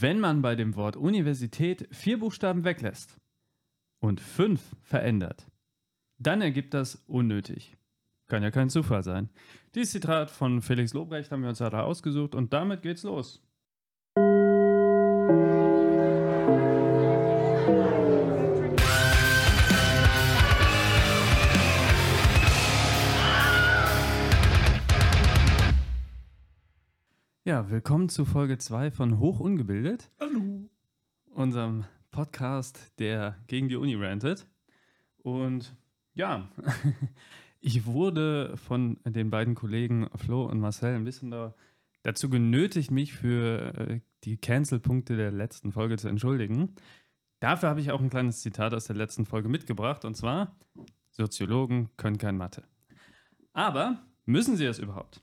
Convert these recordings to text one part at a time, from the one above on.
Wenn man bei dem Wort Universität vier Buchstaben weglässt und fünf verändert, dann ergibt das unnötig. Kann ja kein Zufall sein. Dieses Zitat von Felix Lobrecht haben wir uns gerade ausgesucht und damit geht's los. Ja, willkommen zu Folge 2 von Hoch Ungebildet. Hallo. Unserem Podcast, der gegen die Uni rantet. Und ja, ich wurde von den beiden Kollegen Flo und Marcel ein bisschen da, dazu genötigt, mich für äh, die Cancel-Punkte der letzten Folge zu entschuldigen. Dafür habe ich auch ein kleines Zitat aus der letzten Folge mitgebracht. Und zwar, Soziologen können kein Mathe. Aber müssen sie es überhaupt?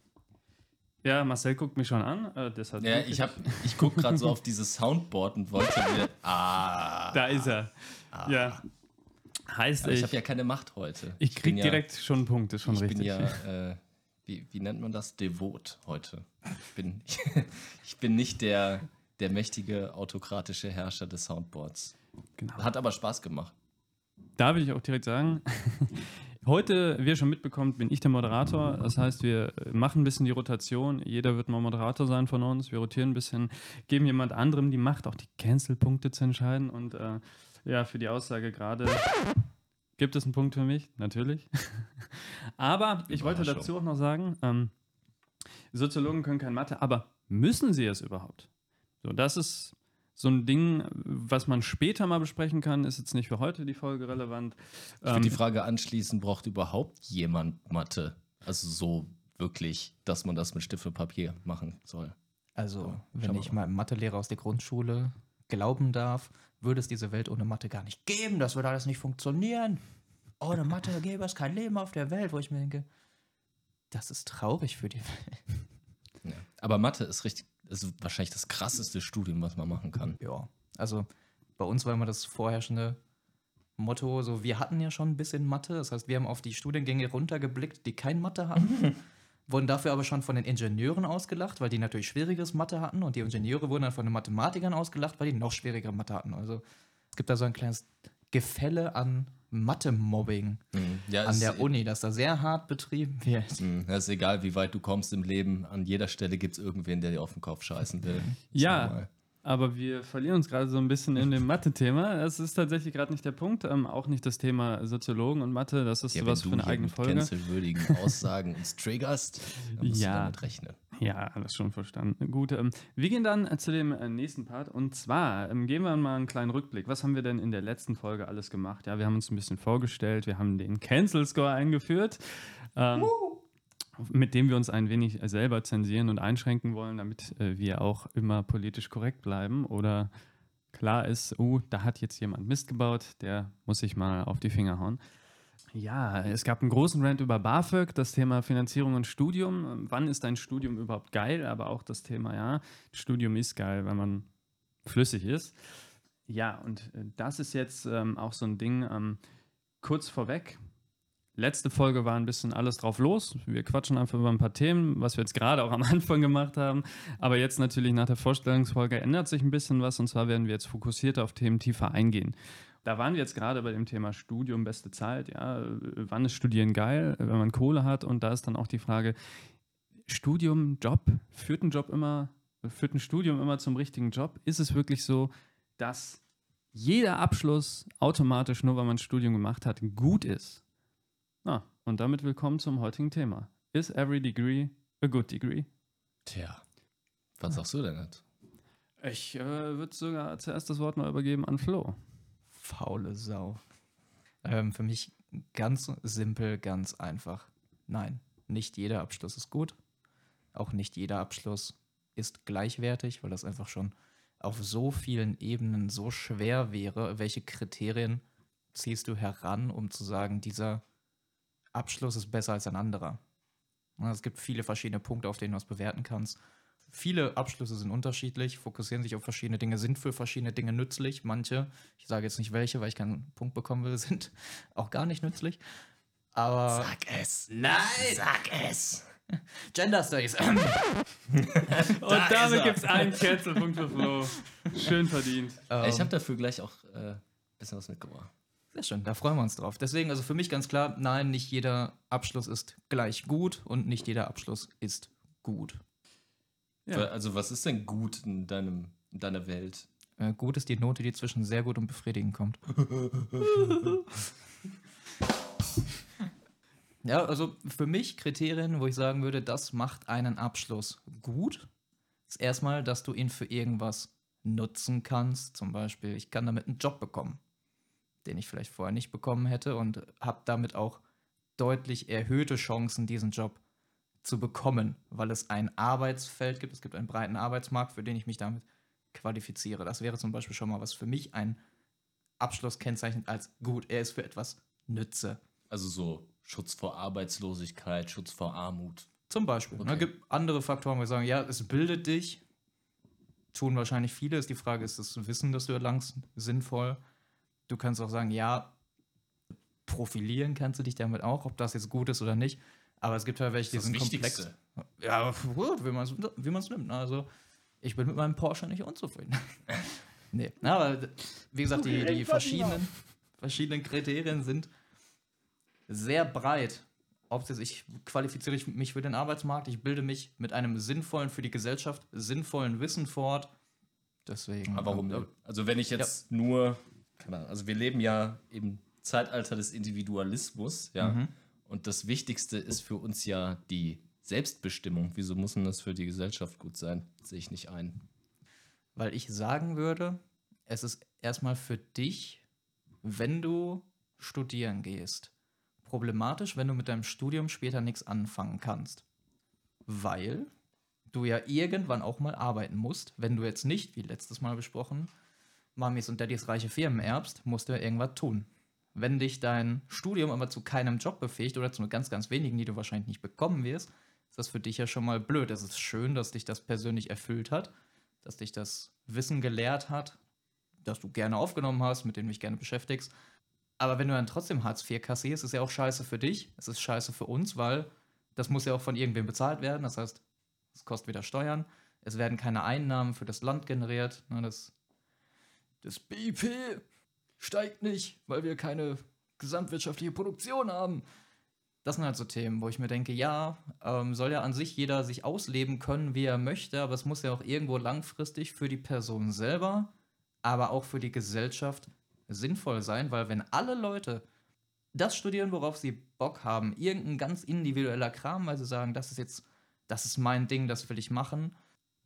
Ja, Marcel guckt mich schon an. Äh, deshalb Ja, ich, hab- ich gucke gerade so auf dieses Soundboard und wollte mir. Ah. Da ist er. Ja. Heißt, Aber ich, ich habe ja keine Macht heute. ich krieg bin ja, direkt schon einen Punkt, ist schon Ich richtig. bin ja. Äh, wie, wie nennt man das? Devot heute. Ich bin, ich bin nicht der, der mächtige autokratische Herrscher des Soundboards. Genau. Hat aber Spaß gemacht. Da will ich auch direkt sagen, heute, wie ihr schon mitbekommt, bin ich der Moderator. Das heißt, wir machen ein bisschen die Rotation. Jeder wird mal Moderator sein von uns. Wir rotieren ein bisschen, geben jemand anderem die Macht, auch die Cancel-Punkte zu entscheiden. Und äh, ja, für die Aussage gerade gibt es einen Punkt für mich, natürlich. aber ich wollte dazu auch noch sagen, ähm, Soziologen können kein Mathe, aber müssen sie es überhaupt? So, das ist so ein Ding, was man später mal besprechen kann, ist jetzt nicht für heute die Folge relevant. Ich würde Ähm, die Frage anschließen: Braucht überhaupt jemand Mathe? Also so wirklich, dass man das mit Stift und Papier machen soll. Also, Ja, wenn ich meinem Mathelehrer aus der Grundschule glauben darf, würde es diese Welt ohne Mathe gar nicht geben. Das würde alles nicht funktionieren. Ohne Mathe gäbe es kein Leben auf der Welt, wo ich mir denke, das ist traurig für die Welt. Ja. Aber Mathe ist richtig, ist wahrscheinlich das krasseste Studium, was man machen kann. Ja, also bei uns war immer das vorherrschende Motto, so wir hatten ja schon ein bisschen Mathe, das heißt, wir haben auf die Studiengänge runtergeblickt, die kein Mathe hatten, wurden dafür aber schon von den Ingenieuren ausgelacht, weil die natürlich schwierigeres Mathe hatten und die Ingenieure wurden dann von den Mathematikern ausgelacht, weil die noch schwierigere Mathe hatten. Also es gibt da so ein kleines Gefälle an Mathe-Mobbing Mhm. Ja, an der Uni, das da sehr hart betrieben wird. Mhm. Ja, ist egal, wie weit du kommst im Leben. An jeder Stelle gibt es irgendwen, der dir auf den Kopf scheißen will. Ja. Aber wir verlieren uns gerade so ein bisschen in dem Mathe-Thema. Das ist tatsächlich gerade nicht der Punkt. Ähm, auch nicht das Thema Soziologen und Mathe. Das ist Ja, sowas wenn für du eine hier eigene Folge. cancelwürdigen Aussagen uns triggerst, dann musst Ja. du damit rechnen. Ja, alles schon verstanden. Gut, ähm, wir gehen dann zu dem äh, nächsten Part. Und zwar ähm, geben wir mal einen kleinen Rückblick. Was haben wir denn in der letzten Folge alles gemacht? Ja, wir haben uns ein bisschen vorgestellt. Wir haben den Cancel Score eingeführt. Ähm, mit dem wir uns ein wenig äh, selber zensieren und einschränken wollen, damit äh, wir auch immer politisch korrekt bleiben oder klar ist, oh, da hat jetzt jemand Mist gebaut, der muss sich mal auf die Finger hauen. Ja, es gab einen großen Rant über BAföG, das Thema Finanzierung und Studium. Wann ist ein Studium überhaupt geil? Aber auch das Thema, ja, Studium ist geil, wenn man flüssig ist. Ja, und äh, das ist jetzt ähm, auch so ein Ding, ähm, kurz vorweg. Letzte Folge war ein bisschen alles drauf los. Wir quatschen einfach über ein paar Themen, was wir jetzt gerade auch am Anfang gemacht haben. Aber jetzt natürlich nach der Vorstellungsfolge ändert sich ein bisschen was. Und zwar werden wir jetzt fokussierter auf Themen tiefer eingehen. Da waren wir jetzt gerade bei dem Thema Studium, beste Zeit. Ja, wann ist Studieren geil, wenn man Kohle hat? Und da ist dann auch die Frage: Studium, Job, führt ein Job immer, führt ein Studium immer zum richtigen Job? Ist es wirklich so, dass jeder Abschluss automatisch, nur weil man ein Studium gemacht hat, gut ist? Na, und damit willkommen zum heutigen Thema. Is every degree a good degree? Tja, was sagst du denn jetzt? Ich äh, würde sogar zuerst das Wort mal übergeben an Flo. Faule Sau. Ähm, für mich ganz simpel, ganz einfach. Nein, nicht jeder Abschluss ist gut. Auch nicht jeder Abschluss ist gleichwertig, weil das einfach schon auf so vielen Ebenen so schwer wäre. Welche Kriterien ziehst du heran, um zu sagen, dieser Abschluss ist besser als ein anderer? Es gibt viele verschiedene Punkte, auf denen du das bewerten kannst. Viele Abschlüsse sind unterschiedlich, fokussieren sich auf verschiedene Dinge, sind für verschiedene Dinge nützlich. Manche, ich sage jetzt nicht welche, weil ich keinen Punkt bekommen will, sind auch gar nicht nützlich. Aber Sag es. Nein! Sag es! Gender Studies. Und Da damit gibt es einen Cancelpunkt für Flo. Schön verdient. ich Ähm, habe dafür gleich auch ein äh, bisschen was mitgebracht. Sehr schön, da freuen wir uns drauf. Deswegen, also für mich ganz klar, nein, nicht jeder Abschluss ist gleich gut und nicht jeder Abschluss ist gut. Ja. Also, was ist denn gut in, deinem, in deiner Welt? Äh, gut ist die Note, die zwischen sehr gut und befriedigend kommt. ja, also für mich Kriterien, wo ich sagen würde, das macht einen Abschluss gut, ist erstmal, dass du ihn für irgendwas nutzen kannst. Zum Beispiel, ich kann damit einen Job bekommen, den ich vielleicht vorher nicht bekommen hätte und habe damit auch deutlich erhöhte Chancen, diesen Job zu bekommen, weil es ein Arbeitsfeld gibt, es gibt einen breiten Arbeitsmarkt, für den ich mich damit qualifiziere. Das wäre zum Beispiel schon mal was für mich ein Abschluss kennzeichnet als gut. Er ist für etwas Nütze. Also so Schutz vor Arbeitslosigkeit, Schutz vor Armut. Zum Beispiel. Okay. Es gibt andere Faktoren, wo wir sagen, ja, es bildet dich. Tun wahrscheinlich viele. Ist die Frage, ist das Wissen, das du erlangst, sinnvoll? Du kannst auch sagen, ja, profilieren kannst du dich damit auch, ob das jetzt gut ist oder nicht. Aber es gibt ja welche, die Das sind komplex. Ja, gut, wie man es wie man's nimmt. ne? Also, ich bin mit meinem Porsche nicht unzufrieden. nee, na, aber wie gesagt, die, die verschiedenen, verschiedenen Kriterien sind sehr breit. Ob das ich qualifiziere ich mich für den Arbeitsmarkt, ich bilde mich mit einem sinnvollen, für die Gesellschaft sinnvollen Wissen fort. Deswegen. Aber warum äh, nicht? Also wenn ich jetzt nur, keine Ahnung, also wir leben ja im Zeitalter des Individualismus, ja. Mhm. Und das Wichtigste ist für uns ja die Selbstbestimmung. Wieso muss denn das für die Gesellschaft gut sein? Sehe ich nicht ein. Weil ich sagen würde, es ist erstmal für dich, wenn du studieren gehst, problematisch, wenn du mit deinem Studium später nichts anfangen kannst. Weil du ja irgendwann auch mal arbeiten musst. Wenn du jetzt nicht, wie letztes Mal besprochen, Mamis und Daddys reiche Firmen erbst, musst du ja irgendwas tun. Wenn dich dein Studium aber zu keinem Job befähigt oder zu ganz, ganz wenigen, die du wahrscheinlich nicht bekommen wirst, ist das für dich ja schon mal blöd. Es ist schön, dass dich das persönlich erfüllt hat, dass dich das Wissen gelehrt hat, das du gerne aufgenommen hast, mit dem du dich gerne beschäftigst. Aber wenn du dann trotzdem Hartz IV kassierst, ist ja auch scheiße für dich. Es ist scheiße für uns, weil das muss ja auch von irgendwem bezahlt werden. Das heißt, es kostet wieder Steuern. Es werden keine Einnahmen für das Land generiert. Ne, Das, das BIP steigt nicht, weil wir keine gesamtwirtschaftliche Produktion haben. Das sind halt so Themen, wo ich mir denke, ja, ähm, soll ja an sich jeder sich ausleben können, wie er möchte, aber es muss ja auch irgendwo langfristig für die Person selber, aber auch für die Gesellschaft sinnvoll sein, weil wenn alle Leute das studieren, worauf sie Bock haben, irgendein ganz individueller Kram, weil sie sagen, das ist jetzt, das ist mein Ding, das will ich machen.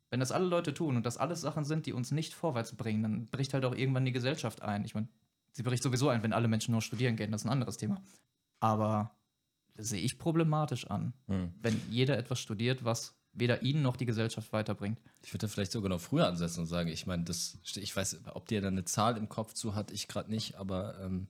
Wenn das alle Leute tun und das alles Sachen sind, die uns nicht vorwärts bringen, dann bricht halt auch irgendwann die Gesellschaft ein. Ich meine, sie bricht sowieso ein, wenn alle Menschen nur studieren gehen, das ist ein anderes Thema. Aber das sehe ich problematisch an, wenn jeder etwas studiert, was weder ihn noch die Gesellschaft weiterbringt. Ich würde da vielleicht sogar noch früher ansetzen und sagen, ich meine, das, ich weiß, ob dir da eine Zahl im Kopf zu hat, ich gerade nicht, aber ähm,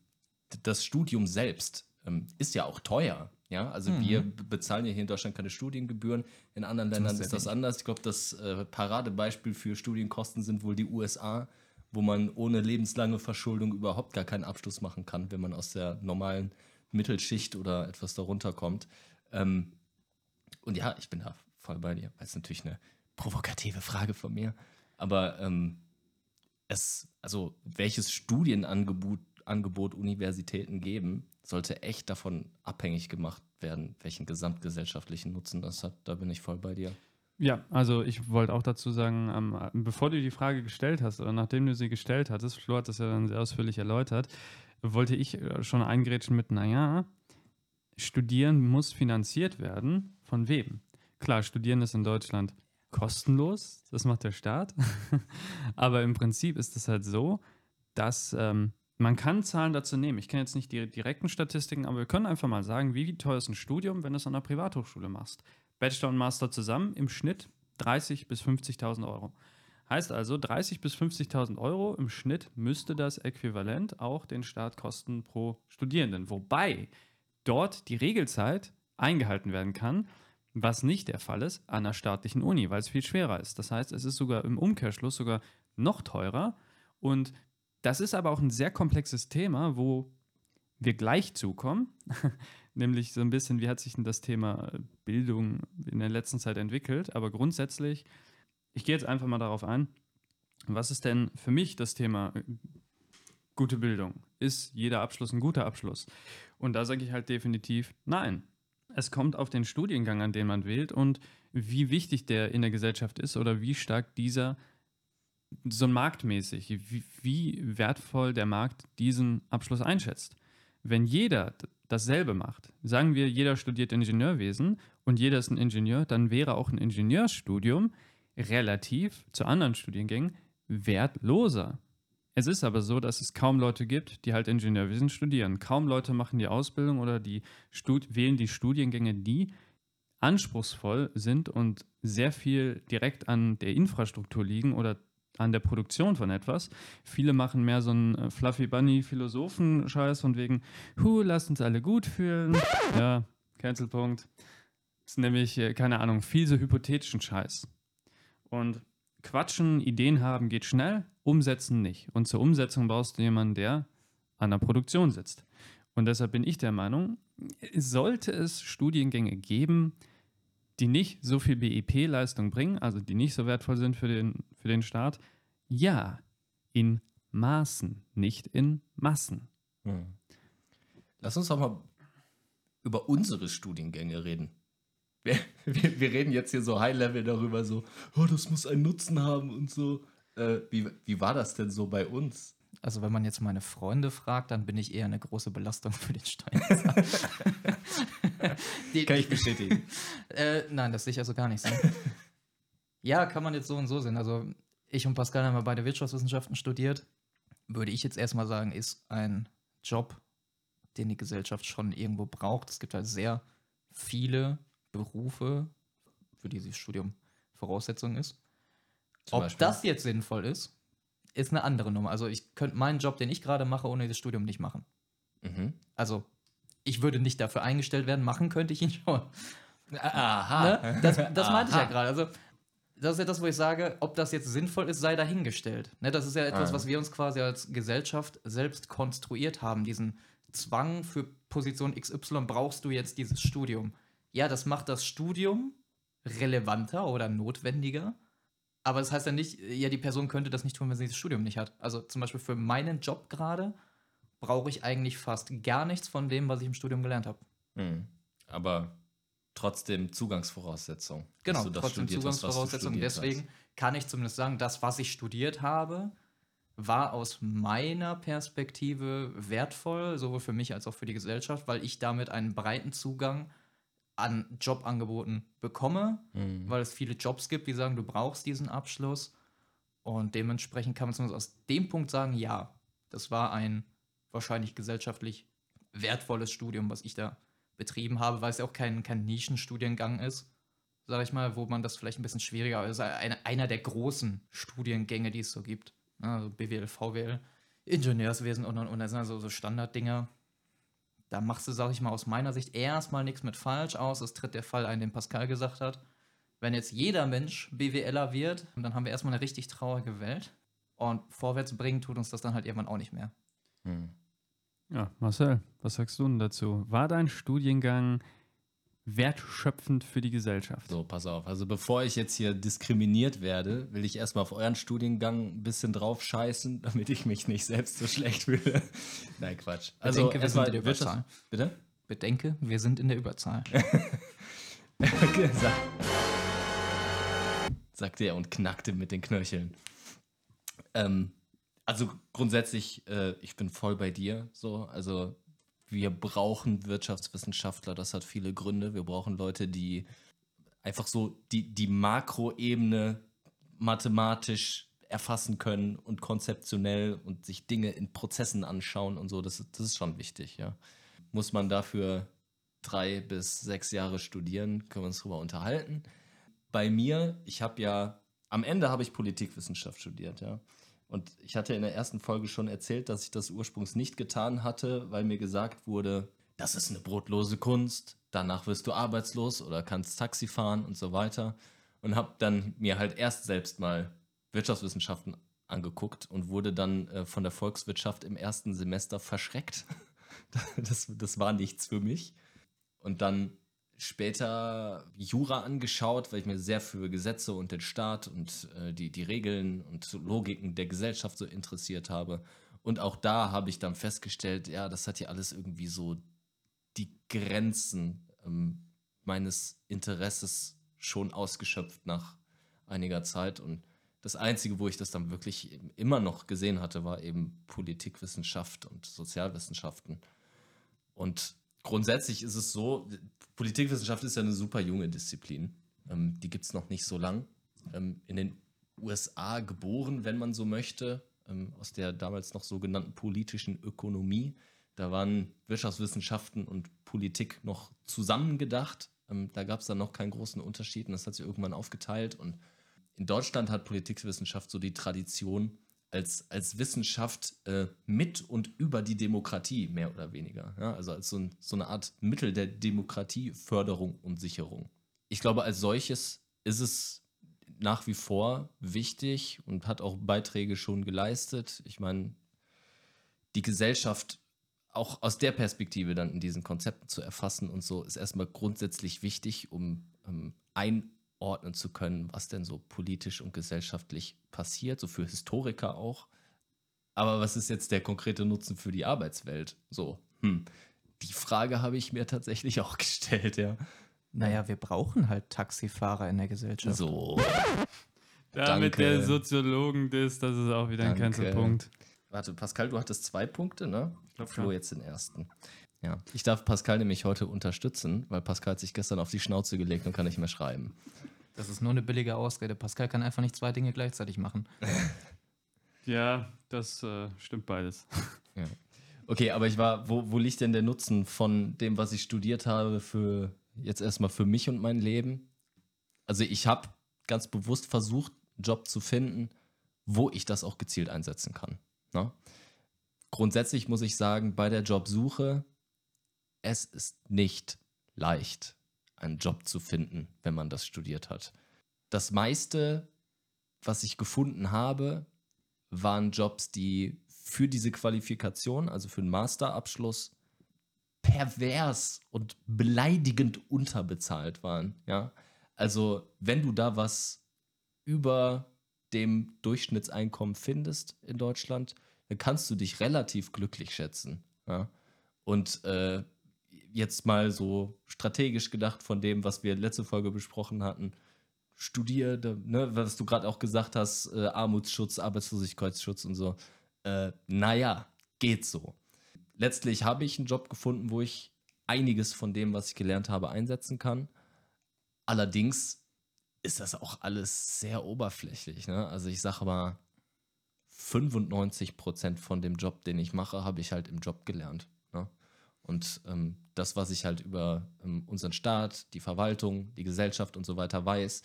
das Studium selbst ähm, ist ja auch teuer. Ja, also Mhm. wir bezahlen ja hier in Deutschland keine Studiengebühren. In anderen Ländern sehr ist das anders. Ich glaube, das äh, Paradebeispiel für Studienkosten sind wohl die USA, wo man ohne lebenslange Verschuldung überhaupt gar keinen Abschluss machen kann, wenn man aus der normalen Mittelschicht oder etwas darunter kommt. Ähm, und ja, ich bin da voll bei dir. Das ist natürlich eine provokative Frage von mir. Aber ähm, es, also welches Studienangebot Angebot Universitäten geben, sollte echt davon abhängig gemacht werden, welchen gesamtgesellschaftlichen Nutzen das hat. Da bin ich voll bei dir. Ja, also ich wollte auch dazu sagen, ähm, bevor du die Frage gestellt hast oder nachdem du sie gestellt hattest, Flo hat das ja dann sehr ausführlich erläutert, wollte ich äh, schon eingrätschen mit, naja, Studieren muss finanziert werden. Von wem? Klar, Studieren ist in Deutschland kostenlos, das macht der Staat. Aber im Prinzip ist es halt so, dass ähm, man kann Zahlen dazu nehmen. Ich kenne jetzt nicht die direkten Statistiken, aber wir können einfach mal sagen, wie teuer ist ein Studium, wenn du es an einer Privathochschule machst. Bachelor und Master zusammen im Schnitt 30.000 bis 50.000 Euro. Heißt also, 30.000 bis 50.000 Euro im Schnitt müsste das Äquivalent auch den Staat kosten pro Studierenden. Wobei dort die Regelzeit eingehalten werden kann, was nicht der Fall ist an einer staatlichen Uni, weil es viel schwerer ist. Das heißt, es ist sogar im Umkehrschluss sogar noch teurer. Und das ist aber auch ein sehr komplexes Thema, wo wir gleich zukommen. nämlich so ein bisschen, wie hat sich denn das Thema Bildung in der letzten Zeit entwickelt. Aber grundsätzlich, ich gehe jetzt einfach mal darauf ein, was ist denn für mich das Thema gute Bildung? Ist jeder Abschluss ein guter Abschluss? Und da sage ich halt definitiv nein. Es kommt auf den Studiengang, an den man wählt und wie wichtig der in der Gesellschaft ist oder wie stark dieser so marktmäßig, wie, wie wertvoll der Markt diesen Abschluss einschätzt. Wenn jeder dasselbe macht, sagen wir, jeder studiert Ingenieurwesen und jeder ist ein Ingenieur, dann wäre auch ein Ingenieurstudium relativ zu anderen Studiengängen wertloser. Es ist aber so, dass es kaum Leute gibt, die halt Ingenieurwesen studieren. Kaum Leute machen die Ausbildung oder die Stud wählen die Studiengänge, die anspruchsvoll sind und sehr viel direkt an der Infrastruktur liegen oder an der Produktion von etwas. Viele machen mehr so einen äh, Fluffy Bunny Philosophen-Scheiß von wegen, hu, lasst uns alle gut fühlen. Ja, Cancelpunkt. Das ist nämlich, äh, keine Ahnung, viel so hypothetischen Scheiß. Und Quatschen, Ideen haben geht schnell, umsetzen nicht. Und zur Umsetzung brauchst du jemanden, der an der Produktion sitzt. Und deshalb bin ich der Meinung, sollte es Studiengänge geben, die nicht so viel BIP-Leistung bringen, also die nicht so wertvoll sind für den, für den Staat, ja, in Maßen, nicht in Massen. Hm. Lass uns doch mal über unsere Studiengänge reden. Wir, wir, wir reden jetzt hier so High-Level darüber, so, oh, das muss einen Nutzen haben und so. Äh, wie, wie war das denn so bei uns? Also wenn man jetzt meine Freunde fragt, dann bin ich eher eine große Belastung für den Steuerzahler. kann ich bestätigen. äh, nein, das sehe ich also gar nicht so. ja, kann man jetzt so und so sehen. Also ich und Pascal haben ja beide Wirtschaftswissenschaften studiert. Würde ich jetzt erstmal sagen, ist ein Job, den die Gesellschaft schon irgendwo braucht. Es gibt halt sehr viele Berufe, für die dieses Studium Voraussetzung ist. Zum Ob Beispiel? das jetzt sinnvoll ist, ist eine andere Nummer. Also ich könnte meinen Job, den ich gerade mache, ohne dieses Studium nicht machen. Mhm. Also ich würde nicht dafür eingestellt werden, machen könnte ich ihn schon. Aha. Ne? Das, das meinte ich ja gerade. Also das ist ja das, wo ich sage, ob das jetzt sinnvoll ist, sei dahingestellt. Ne, das ist ja etwas, ah. was wir uns quasi als Gesellschaft selbst konstruiert haben. Diesen Zwang für Position XY brauchst du jetzt dieses Studium. Ja, das macht das Studium relevanter oder notwendiger. Aber das heißt ja nicht, ja, die Person könnte das nicht tun, wenn sie das Studium nicht hat. Also zum Beispiel für meinen Job gerade brauche ich eigentlich fast gar nichts von dem, was ich im Studium gelernt habe. Mhm. Aber trotzdem Zugangsvoraussetzung. Genau, trotzdem Zugangsvoraussetzung. Deswegen hast. kann ich zumindest sagen, das, was ich studiert habe, war aus meiner Perspektive wertvoll, sowohl für mich als auch für die Gesellschaft, weil ich damit einen breiten Zugang an Jobangeboten bekomme, mhm. weil es viele Jobs gibt, die sagen, du brauchst diesen Abschluss. Und dementsprechend kann man zumindest aus dem Punkt sagen, ja, das war ein wahrscheinlich gesellschaftlich wertvolles Studium, was ich da betrieben habe, weil es ja auch kein, kein Nischenstudiengang ist, sage ich mal, wo man das vielleicht ein bisschen schwieriger, ist eine, einer der großen Studiengänge, die es so gibt. Also BWL, VWL, Ingenieurswesen und und und. Das sind also so Standarddinger, da machst du, sag ich mal, aus meiner Sicht erstmal nichts mit falsch aus. Es tritt der Fall ein, den Pascal gesagt hat. Wenn jetzt jeder Mensch BWLer wird, dann haben wir erstmal eine richtig traurige Welt. Und vorwärts bringen tut uns das dann halt irgendwann auch nicht mehr. Hm. Ja, Marcel, was sagst du denn dazu? War dein Studiengang wertschöpfend für die Gesellschaft. So, pass auf. Also bevor ich jetzt hier diskriminiert werde, will ich erstmal auf euren Studiengang ein bisschen drauf scheißen, damit ich mich nicht selbst so schlecht fühle. Nein, Quatsch. Also Bedenke, wir sind in der Überzahl. Bitte? Bedenke, wir sind in der Überzahl. okay, sag, sagte er und knackte mit den Knöcheln. Ähm, also grundsätzlich, äh, ich bin voll bei dir. So, also wir brauchen Wirtschaftswissenschaftler, das hat viele Gründe. Wir brauchen Leute, die einfach so die, die Makroebene mathematisch erfassen können und konzeptionell und sich Dinge in Prozessen anschauen und so. Das, das ist schon wichtig, ja. Muss man dafür drei bis sechs Jahre studieren, können wir uns darüber unterhalten. Bei mir, ich habe ja, am Ende habe ich Politikwissenschaft studiert, ja. Und ich hatte in der ersten Folge schon erzählt, dass ich das ursprünglich nicht getan hatte, weil mir gesagt wurde, das ist eine brotlose Kunst, danach wirst du arbeitslos oder kannst Taxi fahren und so weiter. Und habe dann mir halt erst selbst mal Wirtschaftswissenschaften angeguckt und wurde dann äh, von der Volkswirtschaft im ersten Semester verschreckt. das, das war nichts für mich. und dann später Jura angeschaut, weil ich mir sehr für Gesetze und den Staat und äh, die, die Regeln und Logiken der Gesellschaft so interessiert habe. Und auch da habe ich dann festgestellt, ja, das hat ja alles irgendwie so die Grenzen ähm, meines Interesses schon ausgeschöpft nach einiger Zeit. Und das Einzige, wo ich das dann wirklich immer noch gesehen hatte, war eben Politikwissenschaft und Sozialwissenschaften. Und grundsätzlich ist es so, Politikwissenschaft ist ja eine super junge Disziplin. Ähm, die gibt es noch nicht so lang. Ähm, in den USA geboren, wenn man so möchte, ähm, aus der damals noch sogenannten politischen Ökonomie. Da waren Wirtschaftswissenschaften und Politik noch zusammengedacht. Ähm, da gab es dann noch keinen großen Unterschied und das hat sich irgendwann aufgeteilt. Und in Deutschland hat Politikwissenschaft so die Tradition, als, als Wissenschaft äh, mit und über die Demokratie, mehr oder weniger. Ja? Also als so, ein, so eine Art Mittel der Demokratieförderung und Sicherung. Ich glaube, als solches ist es nach wie vor wichtig und hat auch Beiträge schon geleistet. Ich meine, die Gesellschaft auch aus der Perspektive dann in diesen Konzepten zu erfassen und so ist erstmal grundsätzlich wichtig, um ähm, ein einordnen zu können, was denn so politisch und gesellschaftlich passiert, so für Historiker auch. Aber was ist jetzt der konkrete Nutzen für die Arbeitswelt? So, hm. Die Frage habe ich mir tatsächlich auch gestellt, ja. Naja, wir brauchen halt Taxifahrer in der Gesellschaft. So. Da mit der Soziologen das, das ist auch wieder ein Kanzelpunkt. Warte, Pascal, du hattest zwei Punkte, ne? Ich glaube, Flo jetzt den ersten. Ja, ich darf Pascal nämlich heute unterstützen, weil Pascal hat sich gestern auf die Schnauze gelegt und kann nicht mehr schreiben. Das ist nur eine billige Ausrede. Pascal kann einfach nicht zwei Dinge gleichzeitig machen. ja, das äh, stimmt beides. Ja. Okay, aber ich war, wo, wo liegt denn der Nutzen von dem, was ich studiert habe, für jetzt erstmal für mich und mein Leben? Also ich habe ganz bewusst versucht, einen Job zu finden, wo ich das auch gezielt einsetzen kann. Ne? Grundsätzlich muss ich sagen, bei der Jobsuche, es ist nicht leicht einen Job zu finden, wenn man das studiert hat. Das meiste, was ich gefunden habe, waren Jobs, die für diese Qualifikation, also für einen Masterabschluss, pervers und beleidigend unterbezahlt waren. Ja? Also, wenn du da was über dem Durchschnittseinkommen findest in Deutschland, dann kannst du dich relativ glücklich schätzen. Ja? Und äh, jetzt mal so strategisch gedacht von dem, was wir letzte Folge besprochen hatten. Studier, ne, was du gerade auch gesagt hast, äh, Armutsschutz, Arbeitslosigkeitsschutz und so. Äh, naja, geht so. Letztlich habe ich einen Job gefunden, wo ich einiges von dem, was ich gelernt habe, einsetzen kann. Allerdings ist das auch alles sehr oberflächlich. Ne? Also ich sage mal, 95 Prozent von dem Job, den ich mache, habe ich halt im Job gelernt. Ne? Und ähm, das, was ich halt über ähm, unseren Staat, die Verwaltung, die Gesellschaft und so weiter weiß,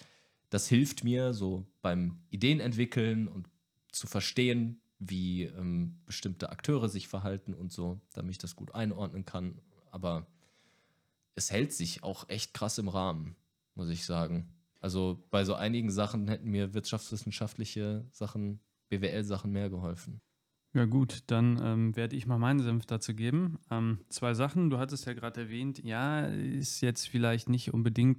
das hilft mir so beim Ideen entwickeln und zu verstehen, wie ähm, bestimmte Akteure sich verhalten und so, damit ich das gut einordnen kann. Aber es hält sich auch echt krass im Rahmen, muss ich sagen. Also bei so einigen Sachen hätten mir wirtschaftswissenschaftliche Sachen, BWL-Sachen mehr geholfen. Ja gut, dann ähm, werde ich mal meinen Senf dazu geben. Ähm, zwei Sachen, du hattest ja gerade erwähnt, ja, ist jetzt vielleicht nicht unbedingt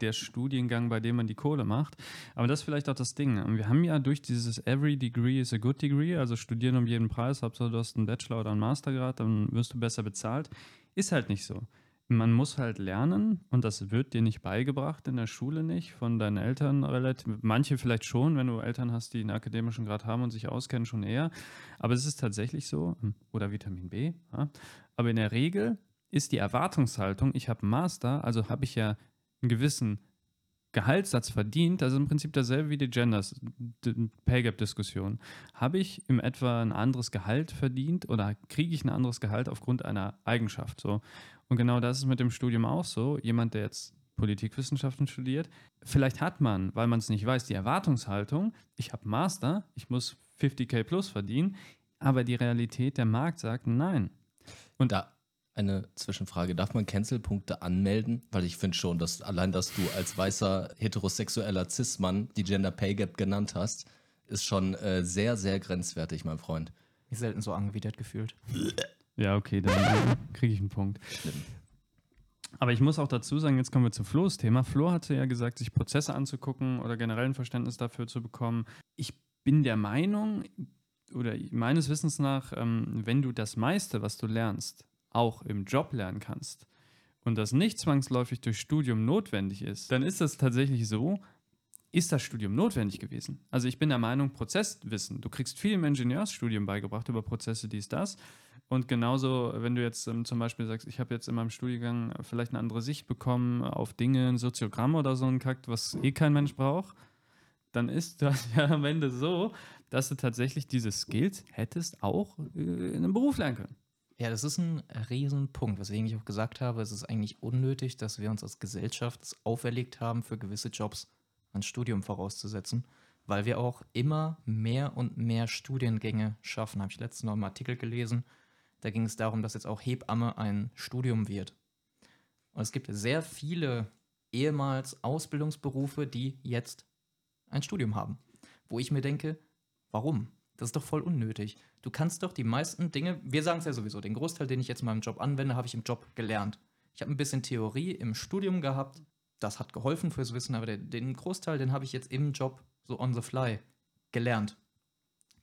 der Studiengang, bei dem man die Kohle macht. Aber das ist vielleicht auch das Ding. Wir haben ja durch dieses Every Degree is a good degree, also studieren um jeden Preis, Hauptsache du hast einen Bachelor oder einen Mastergrad, dann wirst du besser bezahlt. Ist halt nicht so man muss halt lernen und das wird dir nicht beigebracht in der Schule nicht, von deinen Eltern relativ. Manche vielleicht schon, wenn du Eltern hast, die einen akademischen Grad haben und sich auskennen, schon eher. Aber es ist tatsächlich so, oder Vitamin B. Ja. Aber in der Regel ist die Erwartungshaltung, ich habe einen Master, also habe ich ja einen gewissen Gehaltssatz verdient, ist im Prinzip dasselbe wie die Genders, Pay Gap Diskussion. Habe ich im etwa ein anderes Gehalt verdient oder kriege ich ein anderes Gehalt aufgrund einer Eigenschaft? So. Und genau das ist mit dem Studium auch so. Jemand, der jetzt Politikwissenschaften studiert, vielleicht hat man, weil man es nicht weiß, die Erwartungshaltung, ich habe Master, ich muss 50k plus verdienen, aber die Realität, der Markt sagt nein. Und da eine Zwischenfrage. Darf man Cancel-Punkte anmelden? Weil ich finde schon, dass allein, dass du als weißer heterosexueller Cis-Mann die Gender Pay Gap genannt hast, ist schon äh, sehr, sehr grenzwertig, mein Freund. Mich selten so angewidert gefühlt. Ja, okay, dann kriege ich einen Punkt. Schlimm. Aber ich muss auch dazu sagen, jetzt kommen wir zu Flo's Thema. Flo hatte ja gesagt, sich Prozesse anzugucken oder generell ein Verständnis dafür zu bekommen. Ich bin der Meinung, oder meines Wissens nach, ähm, wenn du das meiste, was du lernst, auch im Job lernen kannst und das nicht zwangsläufig durch Studium notwendig ist, dann ist das tatsächlich so, ist das Studium notwendig gewesen? Also ich bin der Meinung, Prozesswissen, du kriegst viel im Ingenieursstudium beigebracht über Prozesse, dies, das. Und genauso, wenn du jetzt ähm, zum Beispiel sagst, ich habe jetzt in meinem Studiengang vielleicht eine andere Sicht bekommen auf Dinge, ein Soziogramm oder so ein Kakt, was eh kein Mensch braucht, dann ist das ja am Ende so, dass du tatsächlich diese Skills hättest auch äh, in einem Beruf lernen können. Ja, das ist ein Riesenpunkt, weswegen ich auch gesagt habe, es ist eigentlich unnötig, dass wir uns als Gesellschaft auferlegt haben, für gewisse Jobs ein Studium vorauszusetzen, weil wir auch immer mehr und mehr Studiengänge schaffen. Habe ich letztens noch einen Artikel gelesen, da ging es darum, dass jetzt auch Hebamme ein Studium wird. Und es gibt sehr viele ehemals Ausbildungsberufe, die jetzt ein Studium haben. Wo ich mir denke, warum? Das ist doch voll unnötig. Du kannst doch die meisten Dinge, wir sagen es ja sowieso, den Großteil, den ich jetzt in meinem Job anwende, habe ich im Job gelernt. Ich habe ein bisschen Theorie im Studium gehabt, das hat geholfen fürs Wissen, aber den, Großteil, den habe ich jetzt im Job so on the fly gelernt.